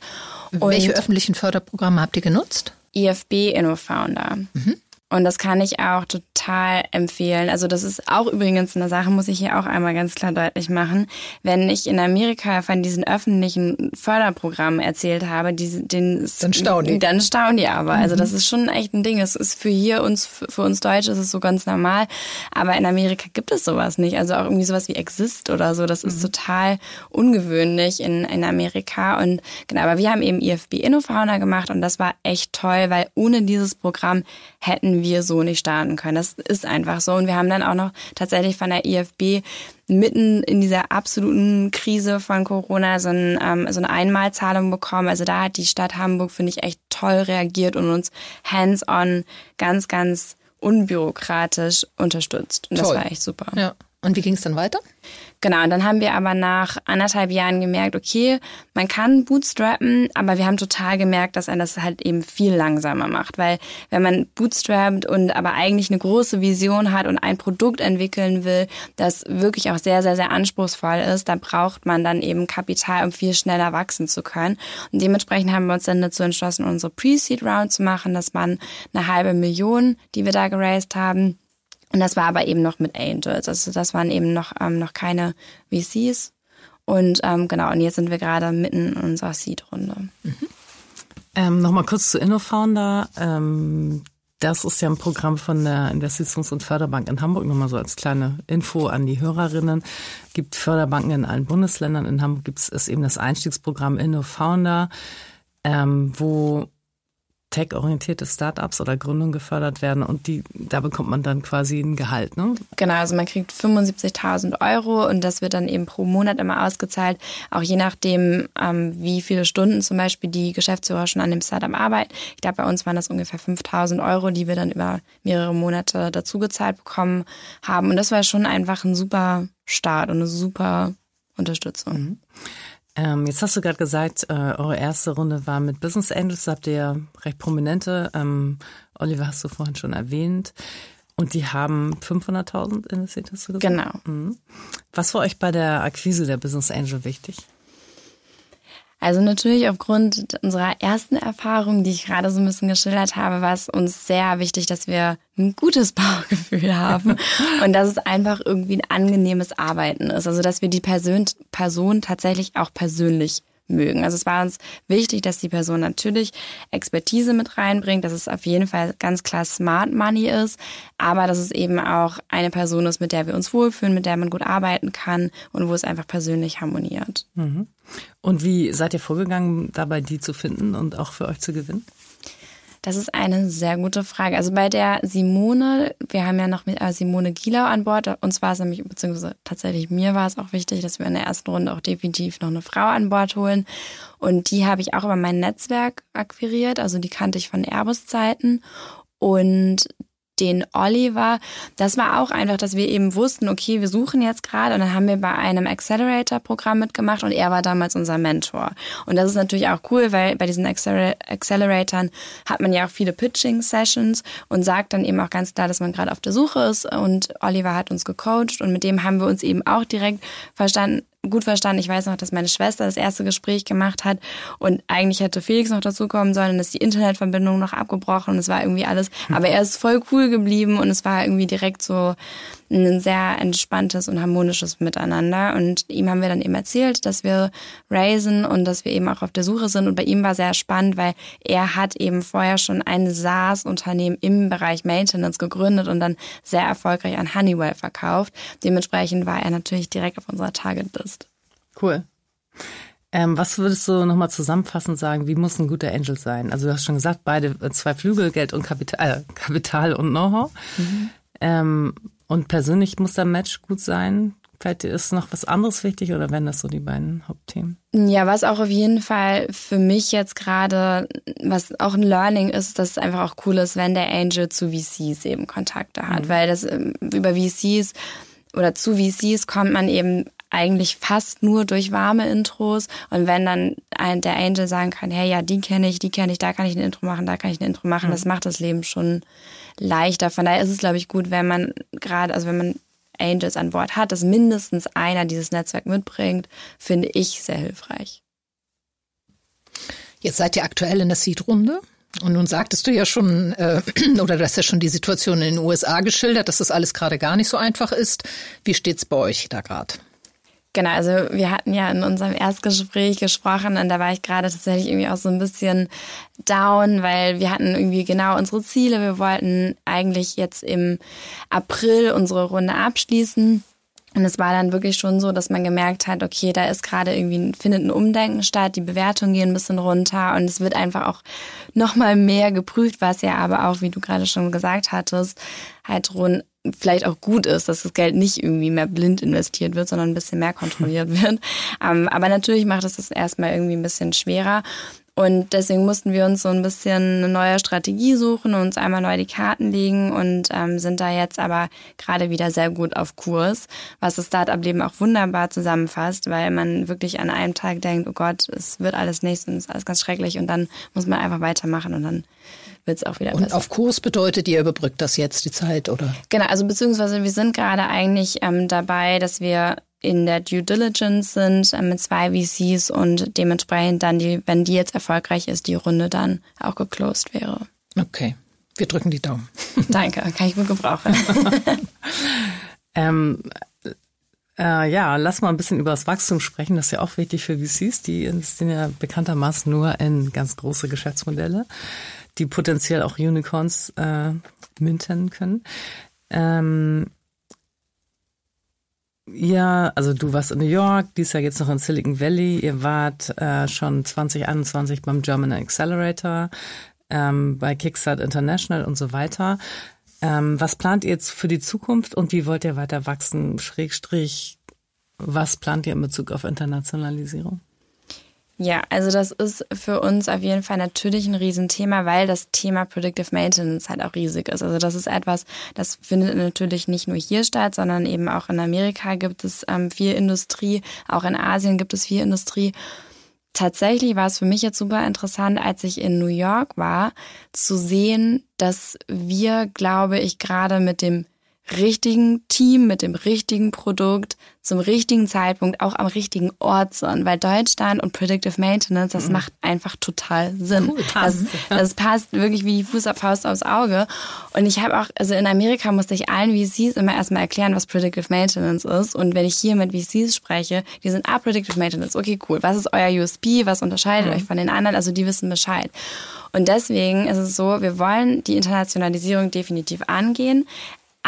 Welche öffentlichen Förderprogramme habt ihr genutzt?
IFB InnoFounder. Mhm. Und das kann ich auch total empfehlen. Also das ist auch übrigens eine Sache, muss ich hier auch einmal ganz klar deutlich machen. Wenn ich in Amerika von diesen öffentlichen Förderprogrammen erzählt habe, die, den,
dann staunen die.
Dann staunen die aber. Also das ist schon echt ein Ding. Es ist für hier uns, für uns Deutsche ist es so ganz normal. Aber in Amerika gibt es sowas nicht. Also auch irgendwie sowas wie Exist oder so. Das ist mhm. total ungewöhnlich in, in Amerika. Und genau, aber wir haben eben IFB InnoFauna gemacht und das war echt toll, weil ohne dieses Programm hätten wir so nicht starten können. Das ist einfach so. Und wir haben dann auch noch tatsächlich von der IFB mitten in dieser absoluten Krise von Corona so, ein, ähm, so eine Einmalzahlung bekommen. Also da hat die Stadt Hamburg, finde ich, echt toll reagiert und uns hands-on ganz, ganz unbürokratisch unterstützt. Und
toll.
das war echt super.
Ja. Und wie ging es dann weiter?
Genau, und dann haben wir aber nach anderthalb Jahren gemerkt, okay, man kann bootstrappen, aber wir haben total gemerkt, dass ein das halt eben viel langsamer macht. Weil wenn man bootstrappt und aber eigentlich eine große Vision hat und ein Produkt entwickeln will, das wirklich auch sehr, sehr, sehr anspruchsvoll ist, da braucht man dann eben Kapital, um viel schneller wachsen zu können. Und dementsprechend haben wir uns dann dazu entschlossen, unsere Pre-Seed-Round zu machen. Das waren eine halbe Million, die wir da geraced haben. Und das war aber eben noch mit Angels. Also das waren eben noch, ähm, noch keine VCs. Und ähm, genau, und jetzt sind wir gerade mitten in unserer Seed-Runde. Mhm.
Ähm, Nochmal kurz zu InnoFounder. Ähm, das ist ja ein Programm von der Investitions- und Förderbank in Hamburg. Nochmal so als kleine Info an die Hörerinnen. Gibt Förderbanken in allen Bundesländern. In Hamburg gibt es eben das Einstiegsprogramm InnoFounder, ähm, wo tech-orientierte Startups oder Gründungen gefördert werden und die, da bekommt man dann quasi ein Gehalt, ne?
Genau, also man kriegt 75.000 Euro und das wird dann eben pro Monat immer ausgezahlt, auch je nachdem, ähm, wie viele Stunden zum Beispiel die Geschäftsführer schon an dem Startup arbeiten. Ich glaube, bei uns waren das ungefähr 5.000 Euro, die wir dann über mehrere Monate dazugezahlt bekommen haben und das war schon einfach ein super Start und eine super Unterstützung. Mhm.
Ähm, jetzt hast du gerade gesagt, äh, eure erste Runde war mit Business Angels, da habt ihr ja recht prominente. Ähm, Oliver hast du vorhin schon erwähnt. Und die haben 500.000 investiert, hast du
gesagt? Genau.
Mhm. Was war euch bei der Akquise der Business Angel wichtig?
Also natürlich aufgrund unserer ersten Erfahrung, die ich gerade so ein bisschen geschildert habe, war es uns sehr wichtig, dass wir ein gutes Bauchgefühl haben und dass es einfach irgendwie ein angenehmes Arbeiten ist. Also dass wir die Person, Person tatsächlich auch persönlich mögen. Also es war uns wichtig, dass die Person natürlich Expertise mit reinbringt, dass es auf jeden Fall ganz klar Smart Money ist, aber dass es eben auch eine Person ist, mit der wir uns wohlfühlen, mit der man gut arbeiten kann und wo es einfach persönlich harmoniert.
Mhm. Und wie seid ihr vorgegangen, dabei die zu finden und auch für euch zu gewinnen?
Das ist eine sehr gute Frage. Also bei der Simone, wir haben ja noch mit äh, Simone Gielau an Bord. Uns war es nämlich, beziehungsweise tatsächlich mir war es auch wichtig, dass wir in der ersten Runde auch definitiv noch eine Frau an Bord holen. Und die habe ich auch über mein Netzwerk akquiriert. Also die kannte ich von Airbus-Zeiten. Und den Oliver. Das war auch einfach, dass wir eben wussten, okay, wir suchen jetzt gerade und dann haben wir bei einem Accelerator-Programm mitgemacht und er war damals unser Mentor. Und das ist natürlich auch cool, weil bei diesen Acceler Acceleratoren hat man ja auch viele Pitching-Sessions und sagt dann eben auch ganz klar, dass man gerade auf der Suche ist und Oliver hat uns gecoacht und mit dem haben wir uns eben auch direkt verstanden, gut verstanden. Ich weiß noch, dass meine Schwester das erste Gespräch gemacht hat und eigentlich hätte Felix noch dazukommen sollen und ist die Internetverbindung noch abgebrochen und es war irgendwie alles. Aber er ist voll cool geblieben und es war irgendwie direkt so ein sehr entspanntes und harmonisches Miteinander. Und ihm haben wir dann eben erzählt, dass wir raisen und dass wir eben auch auf der Suche sind. Und bei ihm war sehr spannend, weil er hat eben vorher schon ein SaaS-Unternehmen im Bereich Maintenance gegründet und dann sehr erfolgreich an Honeywell verkauft. Dementsprechend war er natürlich direkt auf unserer Target-List.
Cool. Ähm, was würdest du nochmal zusammenfassend sagen, wie muss ein guter Angel sein? Also du hast schon gesagt, beide äh, zwei Flügel, Geld und Kapital, äh, Kapital und Know-how. Mhm. Ähm, und persönlich muss der Match gut sein. Vielleicht ist noch was anderes wichtig oder wären das so die beiden Hauptthemen?
Ja, was auch auf jeden Fall für mich jetzt gerade, was auch ein Learning ist, dass es einfach auch cool ist, wenn der Angel zu VCs eben Kontakte hat, mhm. weil das ähm, über VCs oder zu VCs kommt man eben eigentlich fast nur durch warme Intros. Und wenn dann ein, der Angel sagen kann, hey, ja, die kenne ich, die kenne ich, da kann ich ein Intro machen, da kann ich ein Intro machen, mhm. das macht das Leben schon leichter. Von daher ist es, glaube ich, gut, wenn man gerade, also wenn man Angels an Bord hat, dass mindestens einer dieses Netzwerk mitbringt, finde ich sehr hilfreich.
Jetzt seid ihr aktuell in der Seed-Runde. Und nun sagtest du ja schon, äh, oder du hast ja schon die Situation in den USA geschildert, dass das alles gerade gar nicht so einfach ist. Wie steht's bei euch da gerade?
Genau, also wir hatten ja in unserem Erstgespräch gesprochen und da war ich gerade tatsächlich irgendwie auch so ein bisschen down, weil wir hatten irgendwie genau unsere Ziele. Wir wollten eigentlich jetzt im April unsere Runde abschließen. Und es war dann wirklich schon so, dass man gemerkt hat, okay, da ist gerade irgendwie, findet ein Umdenken statt, die Bewertungen gehen ein bisschen runter und es wird einfach auch nochmal mehr geprüft, was ja aber auch, wie du gerade schon gesagt hattest, halt rund vielleicht auch gut ist, dass das Geld nicht irgendwie mehr blind investiert wird, sondern ein bisschen mehr kontrolliert wird. Ähm, aber natürlich macht es das erstmal irgendwie ein bisschen schwerer. Und deswegen mussten wir uns so ein bisschen eine neue Strategie suchen und uns einmal neu die Karten legen und ähm, sind da jetzt aber gerade wieder sehr gut auf Kurs, was das Startup-Leben auch wunderbar zusammenfasst, weil man wirklich an einem Tag denkt, oh Gott, es wird alles nichts und es ist alles ganz schrecklich und dann muss man einfach weitermachen und dann wird es auch wieder
Und besser. auf Kurs bedeutet, ihr überbrückt das jetzt die Zeit, oder?
Genau, also beziehungsweise wir sind gerade eigentlich ähm, dabei, dass wir in der Due Diligence sind äh, mit zwei VCs und dementsprechend dann, die, wenn die jetzt erfolgreich ist, die Runde dann auch geclosed wäre.
Okay, wir drücken die Daumen.
Danke, kann ich gut gebrauchen.
ähm, äh, ja, lass mal ein bisschen über das Wachstum sprechen. Das ist ja auch wichtig für VCs. Die sind ja bekanntermaßen nur in ganz große Geschäftsmodelle, die potenziell auch Unicorns äh, minten können. Ähm, ja, also du warst in New York, dies Jahr jetzt noch in Silicon Valley. Ihr wart äh, schon 2021 beim German Accelerator, ähm, bei Kickstart International und so weiter. Ähm, was plant ihr jetzt für die Zukunft und wie wollt ihr weiter wachsen? Schrägstrich, was plant ihr in Bezug auf Internationalisierung?
Ja, also das ist für uns auf jeden Fall natürlich ein Riesenthema, weil das Thema Predictive Maintenance halt auch riesig ist. Also das ist etwas, das findet natürlich nicht nur hier statt, sondern eben auch in Amerika gibt es ähm, viel Industrie, auch in Asien gibt es viel Industrie. tatsächlich war es für mich jetzt super interessant, als ich in New York war, zu sehen, dass wir, glaube ich, gerade mit dem richtigen Team, mit dem richtigen Produkt, zum richtigen Zeitpunkt, auch am richtigen Ort sind. Weil Deutschland und Predictive Maintenance, das mhm. macht einfach total Sinn. Cool, passt. Das, das, passt wirklich wie die Fuß auf Faust aufs Auge. Und ich habe auch, also in Amerika musste ich allen VCs immer erstmal erklären, was Predictive Maintenance ist. Und wenn ich hier mit VCs spreche, die sind, ah, Predictive Maintenance, okay, cool. Was ist euer USP? Was unterscheidet mhm. euch von den anderen? Also die wissen Bescheid. Und deswegen ist es so, wir wollen die Internationalisierung definitiv angehen,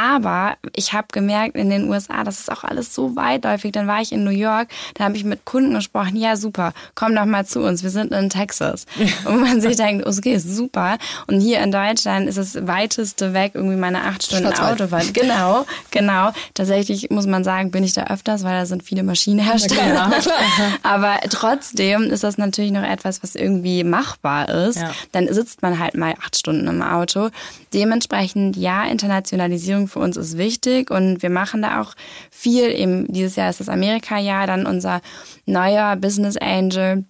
aber ich habe gemerkt in den USA, das ist auch alles so weitläufig. Dann war ich in New York, da habe ich mit Kunden gesprochen, ja super, komm doch mal zu uns, wir sind in Texas. Und man sich denkt, okay, ist super. Und hier in Deutschland ist das weiteste weg irgendwie meine acht Stunden Autofahrt. Genau, genau. Tatsächlich muss man sagen, bin ich da öfters, weil da sind viele Maschinenhersteller. Okay, Aber trotzdem ist das natürlich noch etwas, was irgendwie machbar ist. Ja. Dann sitzt man halt mal acht Stunden im Auto. Dementsprechend, ja, Internationalisierung für uns ist wichtig und wir machen da auch viel. Eben dieses Jahr ist das Amerika-Jahr, dann unser neuer Business Angel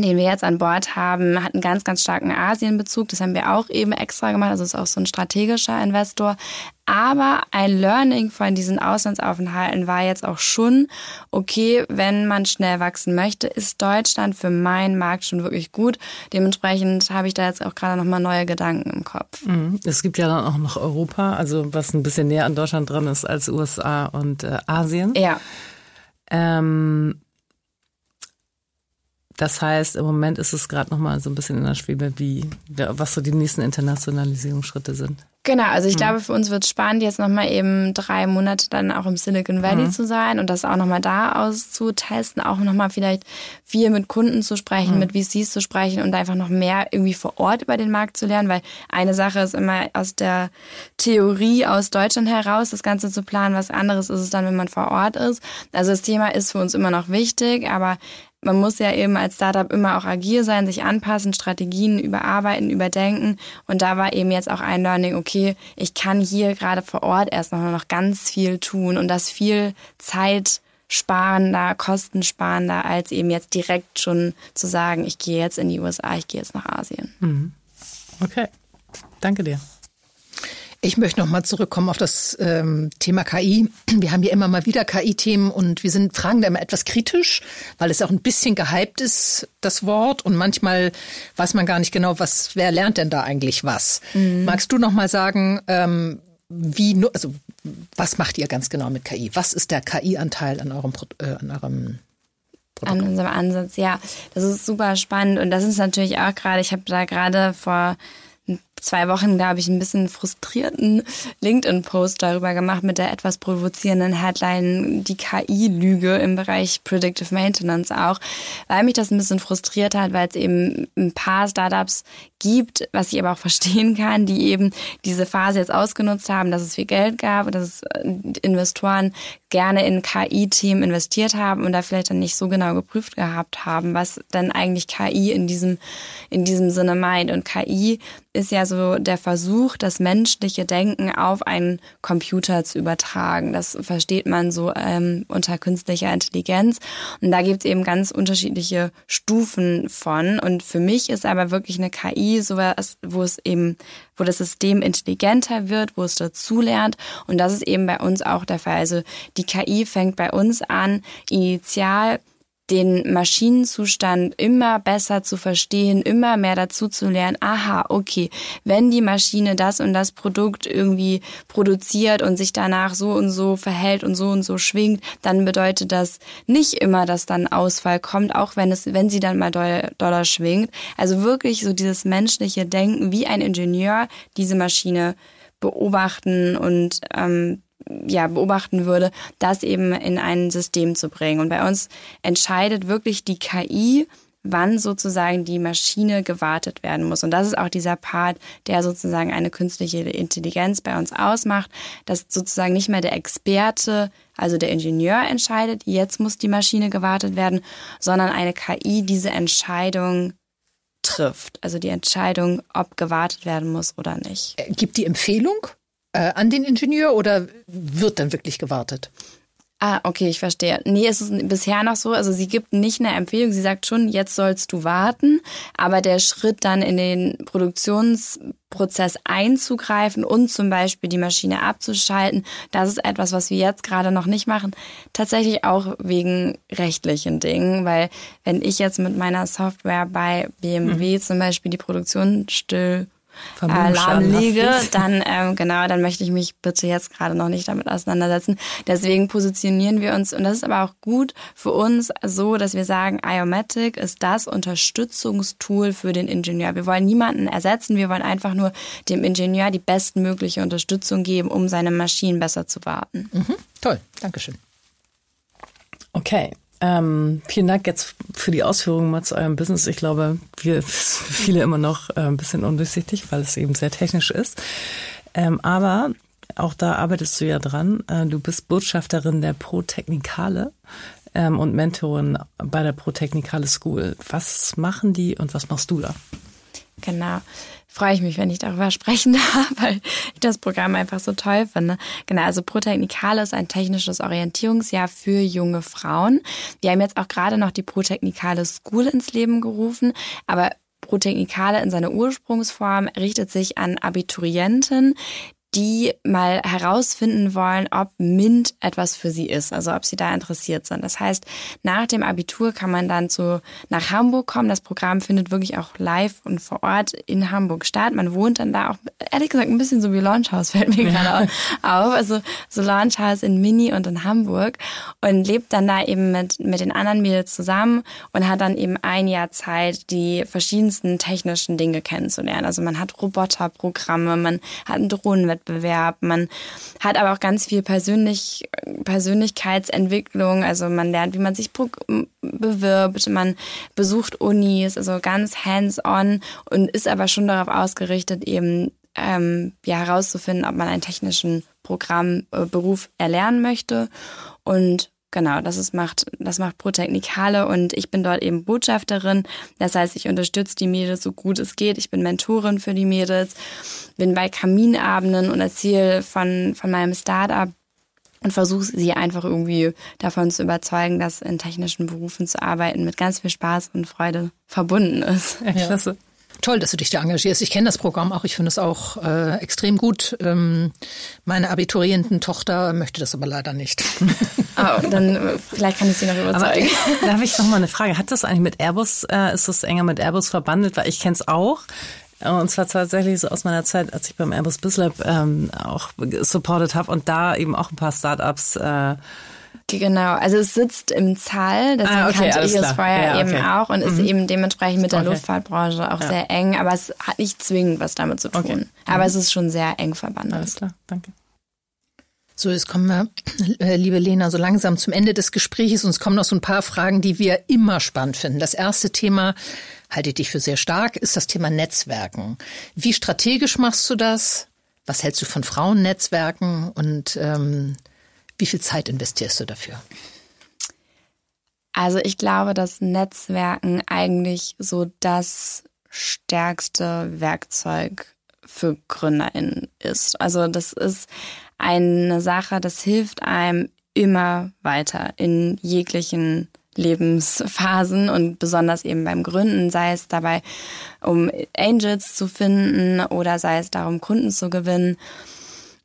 den wir jetzt an Bord haben, hat einen ganz, ganz starken Asienbezug. Das haben wir auch eben extra gemacht. Also ist auch so ein strategischer Investor. Aber ein Learning von diesen Auslandsaufenthalten war jetzt auch schon, okay, wenn man schnell wachsen möchte, ist Deutschland für meinen Markt schon wirklich gut. Dementsprechend habe ich da jetzt auch gerade nochmal neue Gedanken im Kopf.
Mhm. Es gibt ja dann auch noch Europa, also was ein bisschen näher an Deutschland dran ist als USA und äh, Asien.
Ja.
Ähm, das heißt, im Moment ist es gerade nochmal so ein bisschen in der Schwebe, wie, was so die nächsten Internationalisierungsschritte sind.
Genau, also ich mhm. glaube, für uns wird es spannend, jetzt nochmal eben drei Monate dann auch im Silicon Valley mhm. zu sein und das auch nochmal da auszutesten, auch nochmal vielleicht viel mit Kunden zu sprechen, mhm. mit VCs zu sprechen und einfach noch mehr irgendwie vor Ort über den Markt zu lernen, weil eine Sache ist immer aus der Theorie aus Deutschland heraus, das Ganze zu planen, was anderes ist es dann, wenn man vor Ort ist. Also das Thema ist für uns immer noch wichtig, aber man muss ja eben als Startup immer auch agil sein, sich anpassen, Strategien überarbeiten, überdenken. Und da war eben jetzt auch ein Learning, okay, ich kann hier gerade vor Ort erst noch ganz viel tun und das viel Zeit sparender, kostensparender, als eben jetzt direkt schon zu sagen, ich gehe jetzt in die USA, ich gehe jetzt nach Asien.
Mhm. Okay, danke dir.
Ich möchte noch mal zurückkommen auf das ähm, Thema KI. Wir haben ja immer mal wieder KI-Themen und wir sind fragen da immer etwas kritisch, weil es auch ein bisschen gehypt ist, das Wort. Und manchmal weiß man gar nicht genau, was, wer lernt denn da eigentlich was? Mhm. Magst du noch mal sagen, ähm, wie, also was macht ihr ganz genau mit KI? Was ist der KI-Anteil an eurem, äh, an eurem
Produkt? An unserem Ansatz, ja. Das ist super spannend und das ist natürlich auch gerade, ich habe da gerade vor zwei Wochen, glaube ich, ein bisschen frustrierten LinkedIn-Post darüber gemacht mit der etwas provozierenden Headline, die KI-Lüge im Bereich Predictive Maintenance auch, weil mich das ein bisschen frustriert hat, weil es eben ein paar Startups gibt, was ich aber auch verstehen kann, die eben diese Phase jetzt ausgenutzt haben, dass es viel Geld gab, dass es äh, Investoren gerne in KI-Themen investiert haben und da vielleicht dann nicht so genau geprüft gehabt haben, was dann eigentlich KI in diesem, in diesem Sinne meint. Und KI ist ja so der Versuch, das menschliche Denken auf einen Computer zu übertragen. Das versteht man so ähm, unter künstlicher Intelligenz. Und da gibt es eben ganz unterschiedliche Stufen von. Und für mich ist aber wirklich eine KI sowas, wo es eben, wo das System intelligenter wird, wo es dazulernt. Und das ist eben bei uns auch der Fall. Also die KI fängt bei uns an, initial den Maschinenzustand immer besser zu verstehen, immer mehr dazu zu lernen, aha, okay, wenn die Maschine das und das Produkt irgendwie produziert und sich danach so und so verhält und so und so schwingt, dann bedeutet das nicht immer, dass dann Ausfall kommt, auch wenn es, wenn sie dann mal doller schwingt. Also wirklich so dieses menschliche Denken, wie ein Ingenieur diese Maschine beobachten und ähm, ja, beobachten würde, das eben in ein System zu bringen. Und bei uns entscheidet wirklich die KI, wann sozusagen die Maschine gewartet werden muss. Und das ist auch dieser Part, der sozusagen eine künstliche Intelligenz bei uns ausmacht, dass sozusagen nicht mehr der Experte, also der Ingenieur entscheidet, jetzt muss die Maschine gewartet werden, sondern eine KI diese Entscheidung trifft. Also die Entscheidung, ob gewartet werden muss oder nicht.
Gibt die Empfehlung? Äh, an den Ingenieur oder wird dann wirklich gewartet?
Ah, okay, ich verstehe. Nee, es ist bisher noch so, also sie gibt nicht eine Empfehlung, sie sagt schon, jetzt sollst du warten, aber der Schritt dann in den Produktionsprozess einzugreifen und zum Beispiel die Maschine abzuschalten, das ist etwas, was wir jetzt gerade noch nicht machen. Tatsächlich auch wegen rechtlichen Dingen, weil wenn ich jetzt mit meiner Software bei BMW mhm. zum Beispiel die Produktion still Alarm liege, dann ähm, genau, dann möchte ich mich bitte jetzt gerade noch nicht damit auseinandersetzen. Deswegen positionieren wir uns und das ist aber auch gut für uns so, dass wir sagen, Iomatic ist das Unterstützungstool für den Ingenieur. Wir wollen niemanden ersetzen, wir wollen einfach nur dem Ingenieur die bestmögliche Unterstützung geben, um seine Maschinen besser zu warten.
Mhm. Toll, Dankeschön.
Okay, ähm, vielen Dank jetzt für die Ausführungen mal zu eurem Business. Ich glaube, wir viele immer noch äh, ein bisschen undurchsichtig, weil es eben sehr technisch ist. Ähm, aber auch da arbeitest du ja dran. Äh, du bist Botschafterin der Pro Technikale ähm, und Mentorin bei der Pro Technikale School. Was machen die und was machst du da?
Genau freue ich mich, wenn ich darüber sprechen darf, weil ich das Programm einfach so toll finde. Genau, also Protechnikale ist ein technisches Orientierungsjahr für junge Frauen. Wir haben jetzt auch gerade noch die Protechnikale School ins Leben gerufen, aber Protechnikale in seiner Ursprungsform richtet sich an Abiturienten, die mal herausfinden wollen, ob MINT etwas für sie ist, also ob sie da interessiert sind. Das heißt, nach dem Abitur kann man dann zu, nach Hamburg kommen. Das Programm findet wirklich auch live und vor Ort in Hamburg statt. Man wohnt dann da auch, ehrlich gesagt, ein bisschen so wie Launchhaus fällt mir gerade auf. Also so Launchhaus in Mini und in Hamburg und lebt dann da eben mit, mit den anderen Mädels zusammen und hat dann eben ein Jahr Zeit, die verschiedensten technischen Dinge kennenzulernen. Also man hat Roboterprogramme, man hat einen Drohnenwettbewerb, Wettbewerb. Man hat aber auch ganz viel Persönlich Persönlichkeitsentwicklung. Also man lernt, wie man sich bewirbt, man besucht Unis, also ganz hands-on und ist aber schon darauf ausgerichtet, eben ähm, ja, herauszufinden, ob man einen technischen Programmberuf äh, erlernen möchte. Und Genau, das ist, macht, das macht Protechnikale und ich bin dort eben Botschafterin. Das heißt, ich unterstütze die Mädels so gut es geht. Ich bin Mentorin für die Mädels, bin bei Kaminabenden und erzähle von, von meinem Startup und versuche sie einfach irgendwie davon zu überzeugen, dass in technischen Berufen zu arbeiten mit ganz viel Spaß und Freude verbunden ist.
Ja, klasse.
Toll, dass du dich da engagierst. Ich kenne das Programm auch. Ich finde es auch äh, extrem gut. Ähm, meine Abituriententochter möchte das aber leider nicht.
oh, dann äh, vielleicht kann ich sie noch überzeugen.
Aber, darf ich noch mal eine Frage? Hat das eigentlich mit Airbus, äh, ist das enger mit Airbus verbandelt? Weil ich kenne es auch. Und zwar tatsächlich so aus meiner Zeit, als ich beim Airbus BizLab ähm, auch supported habe und da eben auch ein paar Startups äh,
Genau, also es sitzt im Zahl, deswegen ah, okay, kannte ich es vorher ja, eben auch und ist mhm. eben dementsprechend mit der okay. Luftfahrtbranche auch ja. sehr eng, aber es hat nicht zwingend was damit zu tun. Okay. Mhm. Aber es ist schon sehr eng verbunden.
Alles klar, danke.
So, jetzt kommen wir, äh, liebe Lena, so langsam zum Ende des Gesprächs und es kommen noch so ein paar Fragen, die wir immer spannend finden. Das erste Thema, halte ich dich für sehr stark, ist das Thema Netzwerken. Wie strategisch machst du das? Was hältst du von Frauennetzwerken und ähm, wie viel Zeit investierst du dafür?
Also ich glaube, dass Netzwerken eigentlich so das stärkste Werkzeug für GründerInnen ist. Also das ist eine Sache, das hilft einem immer weiter in jeglichen Lebensphasen und besonders eben beim Gründen, sei es dabei, um Angels zu finden oder sei es darum, Kunden zu gewinnen.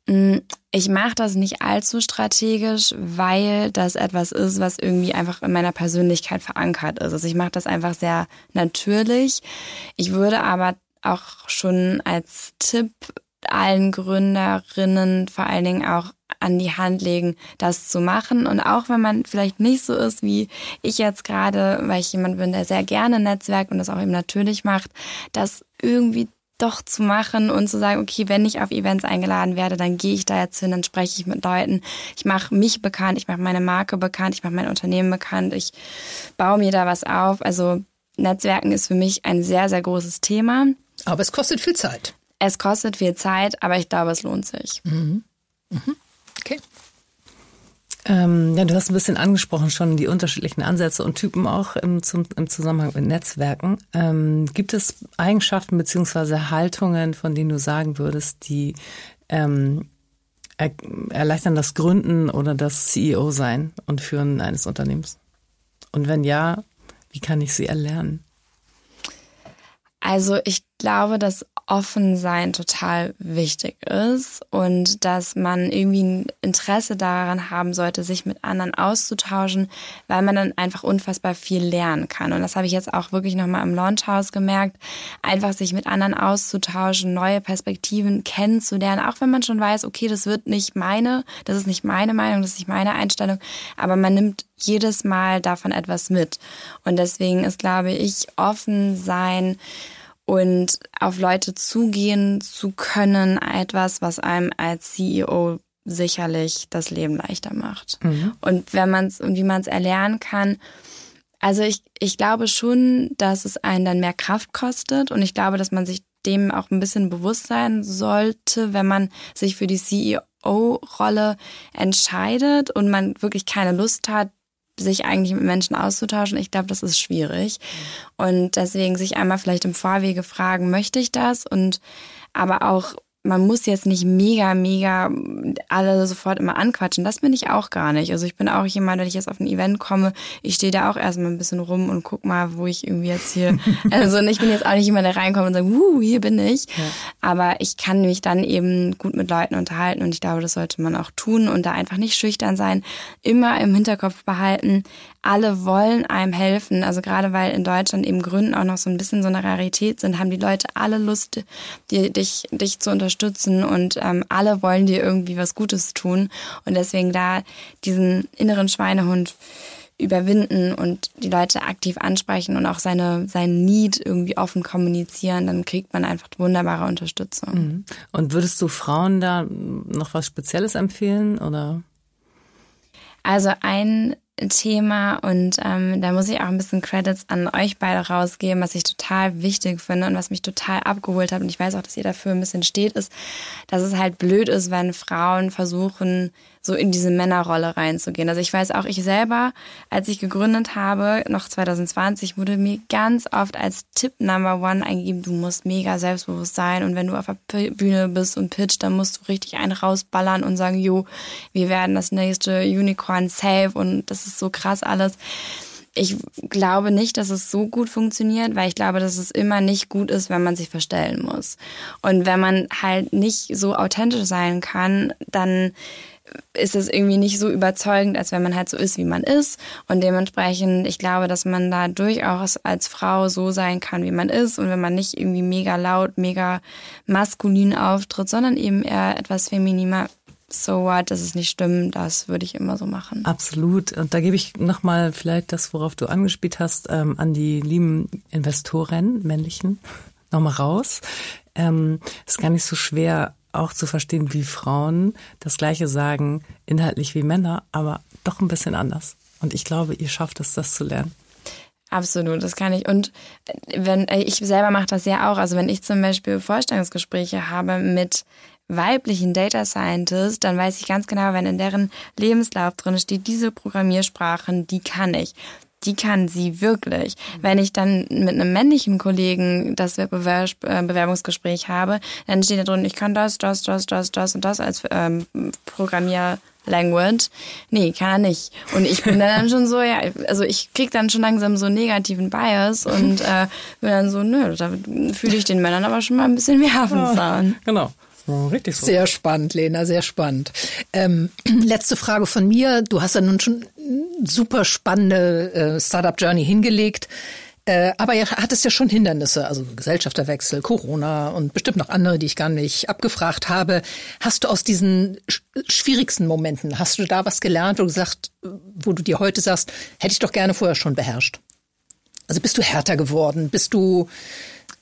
Mm, ich mache das nicht allzu strategisch, weil das etwas ist, was irgendwie einfach in meiner Persönlichkeit verankert ist. Also ich mache das einfach sehr natürlich. Ich würde aber auch schon als Tipp allen Gründerinnen vor allen Dingen auch an die Hand legen, das zu machen. Und auch wenn man vielleicht nicht so ist wie ich jetzt gerade, weil ich jemand bin, der sehr gerne Netzwerkt und das auch eben natürlich macht, das irgendwie doch zu machen und zu sagen, okay, wenn ich auf Events eingeladen werde, dann gehe ich da jetzt hin, dann spreche ich mit Leuten. Ich mache mich bekannt, ich mache meine Marke bekannt, ich mache mein Unternehmen bekannt, ich baue mir da was auf. Also Netzwerken ist für mich ein sehr, sehr großes Thema.
Aber es kostet viel Zeit.
Es kostet viel Zeit, aber ich glaube, es lohnt sich.
Mhm. Mhm. Okay.
Ähm, ja, du hast ein bisschen angesprochen schon die unterschiedlichen Ansätze und Typen auch im, zum, im Zusammenhang mit Netzwerken. Ähm, gibt es Eigenschaften beziehungsweise Haltungen, von denen du sagen würdest, die ähm, er erleichtern das Gründen oder das CEO sein und Führen eines Unternehmens? Und wenn ja, wie kann ich sie erlernen?
Also ich glaube, dass offen sein total wichtig ist und dass man irgendwie ein Interesse daran haben sollte, sich mit anderen auszutauschen, weil man dann einfach unfassbar viel lernen kann. Und das habe ich jetzt auch wirklich nochmal im Launchhaus gemerkt, einfach sich mit anderen auszutauschen, neue Perspektiven kennenzulernen, auch wenn man schon weiß, okay, das wird nicht meine, das ist nicht meine Meinung, das ist nicht meine Einstellung, aber man nimmt jedes Mal davon etwas mit. Und deswegen ist, glaube ich, offen sein, und auf Leute zugehen zu können, etwas, was einem als CEO sicherlich das Leben leichter macht. Mhm. Und wenn man es und wie man es erlernen kann, also ich, ich glaube schon, dass es einen dann mehr Kraft kostet und ich glaube, dass man sich dem auch ein bisschen bewusst sein sollte, wenn man sich für die CEO-Rolle entscheidet und man wirklich keine Lust hat, sich eigentlich mit Menschen auszutauschen, ich glaube, das ist schwierig. Und deswegen sich einmal vielleicht im Vorwege fragen, möchte ich das? Und aber auch man muss jetzt nicht mega, mega alle sofort immer anquatschen. Das bin ich auch gar nicht. Also ich bin auch jemand, wenn ich jetzt auf ein Event komme, ich stehe da auch erstmal ein bisschen rum und guck mal, wo ich irgendwie jetzt hier. Also ich bin jetzt auch nicht jemand, der reinkommt und sagt, uh, hier bin ich. Ja. Aber ich kann mich dann eben gut mit Leuten unterhalten und ich glaube, das sollte man auch tun und da einfach nicht schüchtern sein. Immer im Hinterkopf behalten, alle wollen einem helfen. Also gerade weil in Deutschland eben Gründen auch noch so ein bisschen so eine Rarität sind, haben die Leute alle Lust, die, dich, dich zu unterstützen und ähm, alle wollen dir irgendwie was Gutes tun. Und deswegen da diesen inneren Schweinehund überwinden und die Leute aktiv ansprechen und auch seine, sein Need irgendwie offen kommunizieren, dann kriegt man einfach wunderbare Unterstützung. Mhm.
Und würdest du Frauen da noch was Spezielles empfehlen oder?
Also ein Thema und ähm, da muss ich auch ein bisschen Credits an euch beide rausgeben, was ich total wichtig finde und was mich total abgeholt hat. Und ich weiß auch, dass ihr dafür ein bisschen steht, ist, dass es halt blöd ist, wenn Frauen versuchen, so in diese Männerrolle reinzugehen. Also ich weiß auch, ich selber, als ich gegründet habe, noch 2020, wurde mir ganz oft als Tipp Number One eingegeben, du musst mega selbstbewusst sein und wenn du auf der Bühne bist und pitcht, dann musst du richtig einen rausballern und sagen, jo, wir werden das nächste Unicorn safe und das ist so krass alles. Ich glaube nicht, dass es so gut funktioniert, weil ich glaube, dass es immer nicht gut ist, wenn man sich verstellen muss. Und wenn man halt nicht so authentisch sein kann, dann ist es irgendwie nicht so überzeugend, als wenn man halt so ist, wie man ist. Und dementsprechend, ich glaube, dass man da durchaus als Frau so sein kann, wie man ist. Und wenn man nicht irgendwie mega laut, mega maskulin auftritt, sondern eben eher etwas femininer, so what, das ist nicht stimmt, das würde ich immer so machen.
Absolut. Und da gebe ich nochmal vielleicht das, worauf du angespielt hast, ähm, an die lieben Investoren, männlichen, nochmal raus. Ähm, ist gar nicht so schwer, auch zu verstehen, wie Frauen das Gleiche sagen, inhaltlich wie Männer, aber doch ein bisschen anders. Und ich glaube, ihr schafft es, das zu lernen.
Absolut, das kann ich. Und wenn ich selber mache das ja auch. Also wenn ich zum Beispiel Vorstellungsgespräche habe mit weiblichen Data Scientists, dann weiß ich ganz genau, wenn in deren Lebenslauf drin steht, diese Programmiersprachen, die kann ich die kann sie wirklich. Wenn ich dann mit einem männlichen Kollegen das äh, Bewerbungsgespräch habe, dann steht da drin, ich kann das, das, das, das, das und das als ähm, Programmier Language. Nee, kann er nicht. Und ich bin dann schon so, ja, also ich krieg dann schon langsam so einen negativen Bias und äh, bin dann so, nö, da fühle ich den Männern aber schon mal ein bisschen mehr auf den Zahn.
Genau. Richtig so.
Sehr spannend, Lena, sehr spannend. Ähm, letzte Frage von mir. Du hast ja nun schon super spannende äh, Startup-Journey hingelegt. Äh, aber ja, hattest ja schon Hindernisse, also Gesellschafterwechsel, Corona und bestimmt noch andere, die ich gar nicht abgefragt habe. Hast du aus diesen schwierigsten Momenten, hast du da was gelernt oder gesagt, wo du dir heute sagst, hätte ich doch gerne vorher schon beherrscht? Also bist du härter geworden? Bist du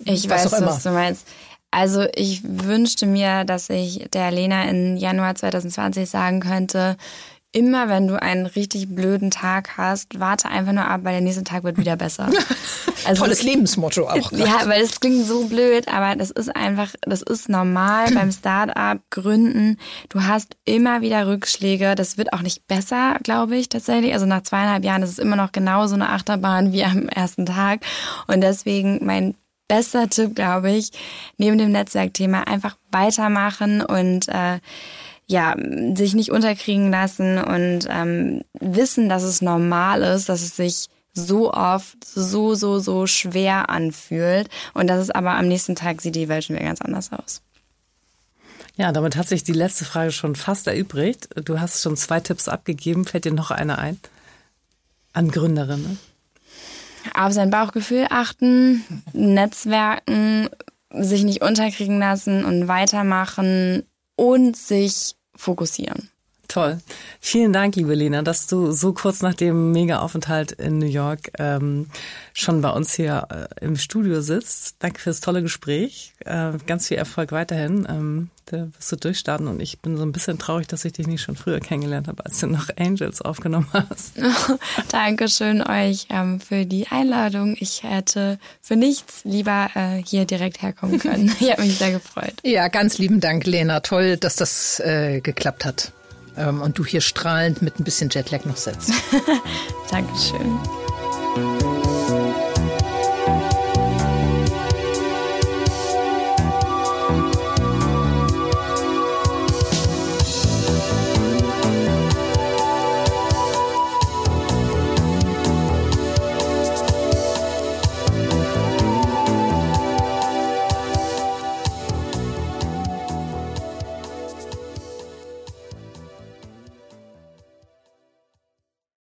ich was weiß, was du meinst. Also ich wünschte mir, dass ich der Lena in Januar 2020 sagen könnte, immer wenn du einen richtig blöden Tag hast, warte einfach nur ab, weil der nächste Tag wird wieder besser.
Also Tolles Lebensmotto auch.
Grad. Ja, weil es klingt so blöd, aber das ist einfach, das ist normal beim Startup gründen. Du hast immer wieder Rückschläge. Das wird auch nicht besser, glaube ich tatsächlich. Also nach zweieinhalb Jahren ist es immer noch genauso eine Achterbahn wie am ersten Tag. Und deswegen mein bester Tipp, glaube ich, neben dem Netzwerkthema einfach weitermachen und äh, ja, sich nicht unterkriegen lassen und ähm, wissen, dass es normal ist, dass es sich so oft so, so, so schwer anfühlt. Und dass es aber am nächsten Tag sieht die Welt schon wieder ganz anders aus.
Ja, damit hat sich die letzte Frage schon fast erübrigt. Du hast schon zwei Tipps abgegeben. Fällt dir noch eine ein? An Gründerinnen?
Auf sein Bauchgefühl achten, Netzwerken, sich nicht unterkriegen lassen und weitermachen und sich fokussieren.
Toll. Vielen Dank, liebe Lena, dass du so kurz nach dem Mega-Aufenthalt in New York ähm, schon bei uns hier äh, im Studio sitzt. Danke fürs tolle Gespräch. Äh, ganz viel Erfolg weiterhin. Ähm, da wirst du durchstarten und ich bin so ein bisschen traurig, dass ich dich nicht schon früher kennengelernt habe, als du noch Angels aufgenommen hast.
Dankeschön euch ähm, für die Einladung. Ich hätte für nichts lieber äh, hier direkt herkommen können. ich habe mich sehr gefreut.
Ja, ganz lieben Dank, Lena. Toll, dass das äh, geklappt hat und du hier strahlend mit ein bisschen Jetlag noch sitzt.
Dankeschön.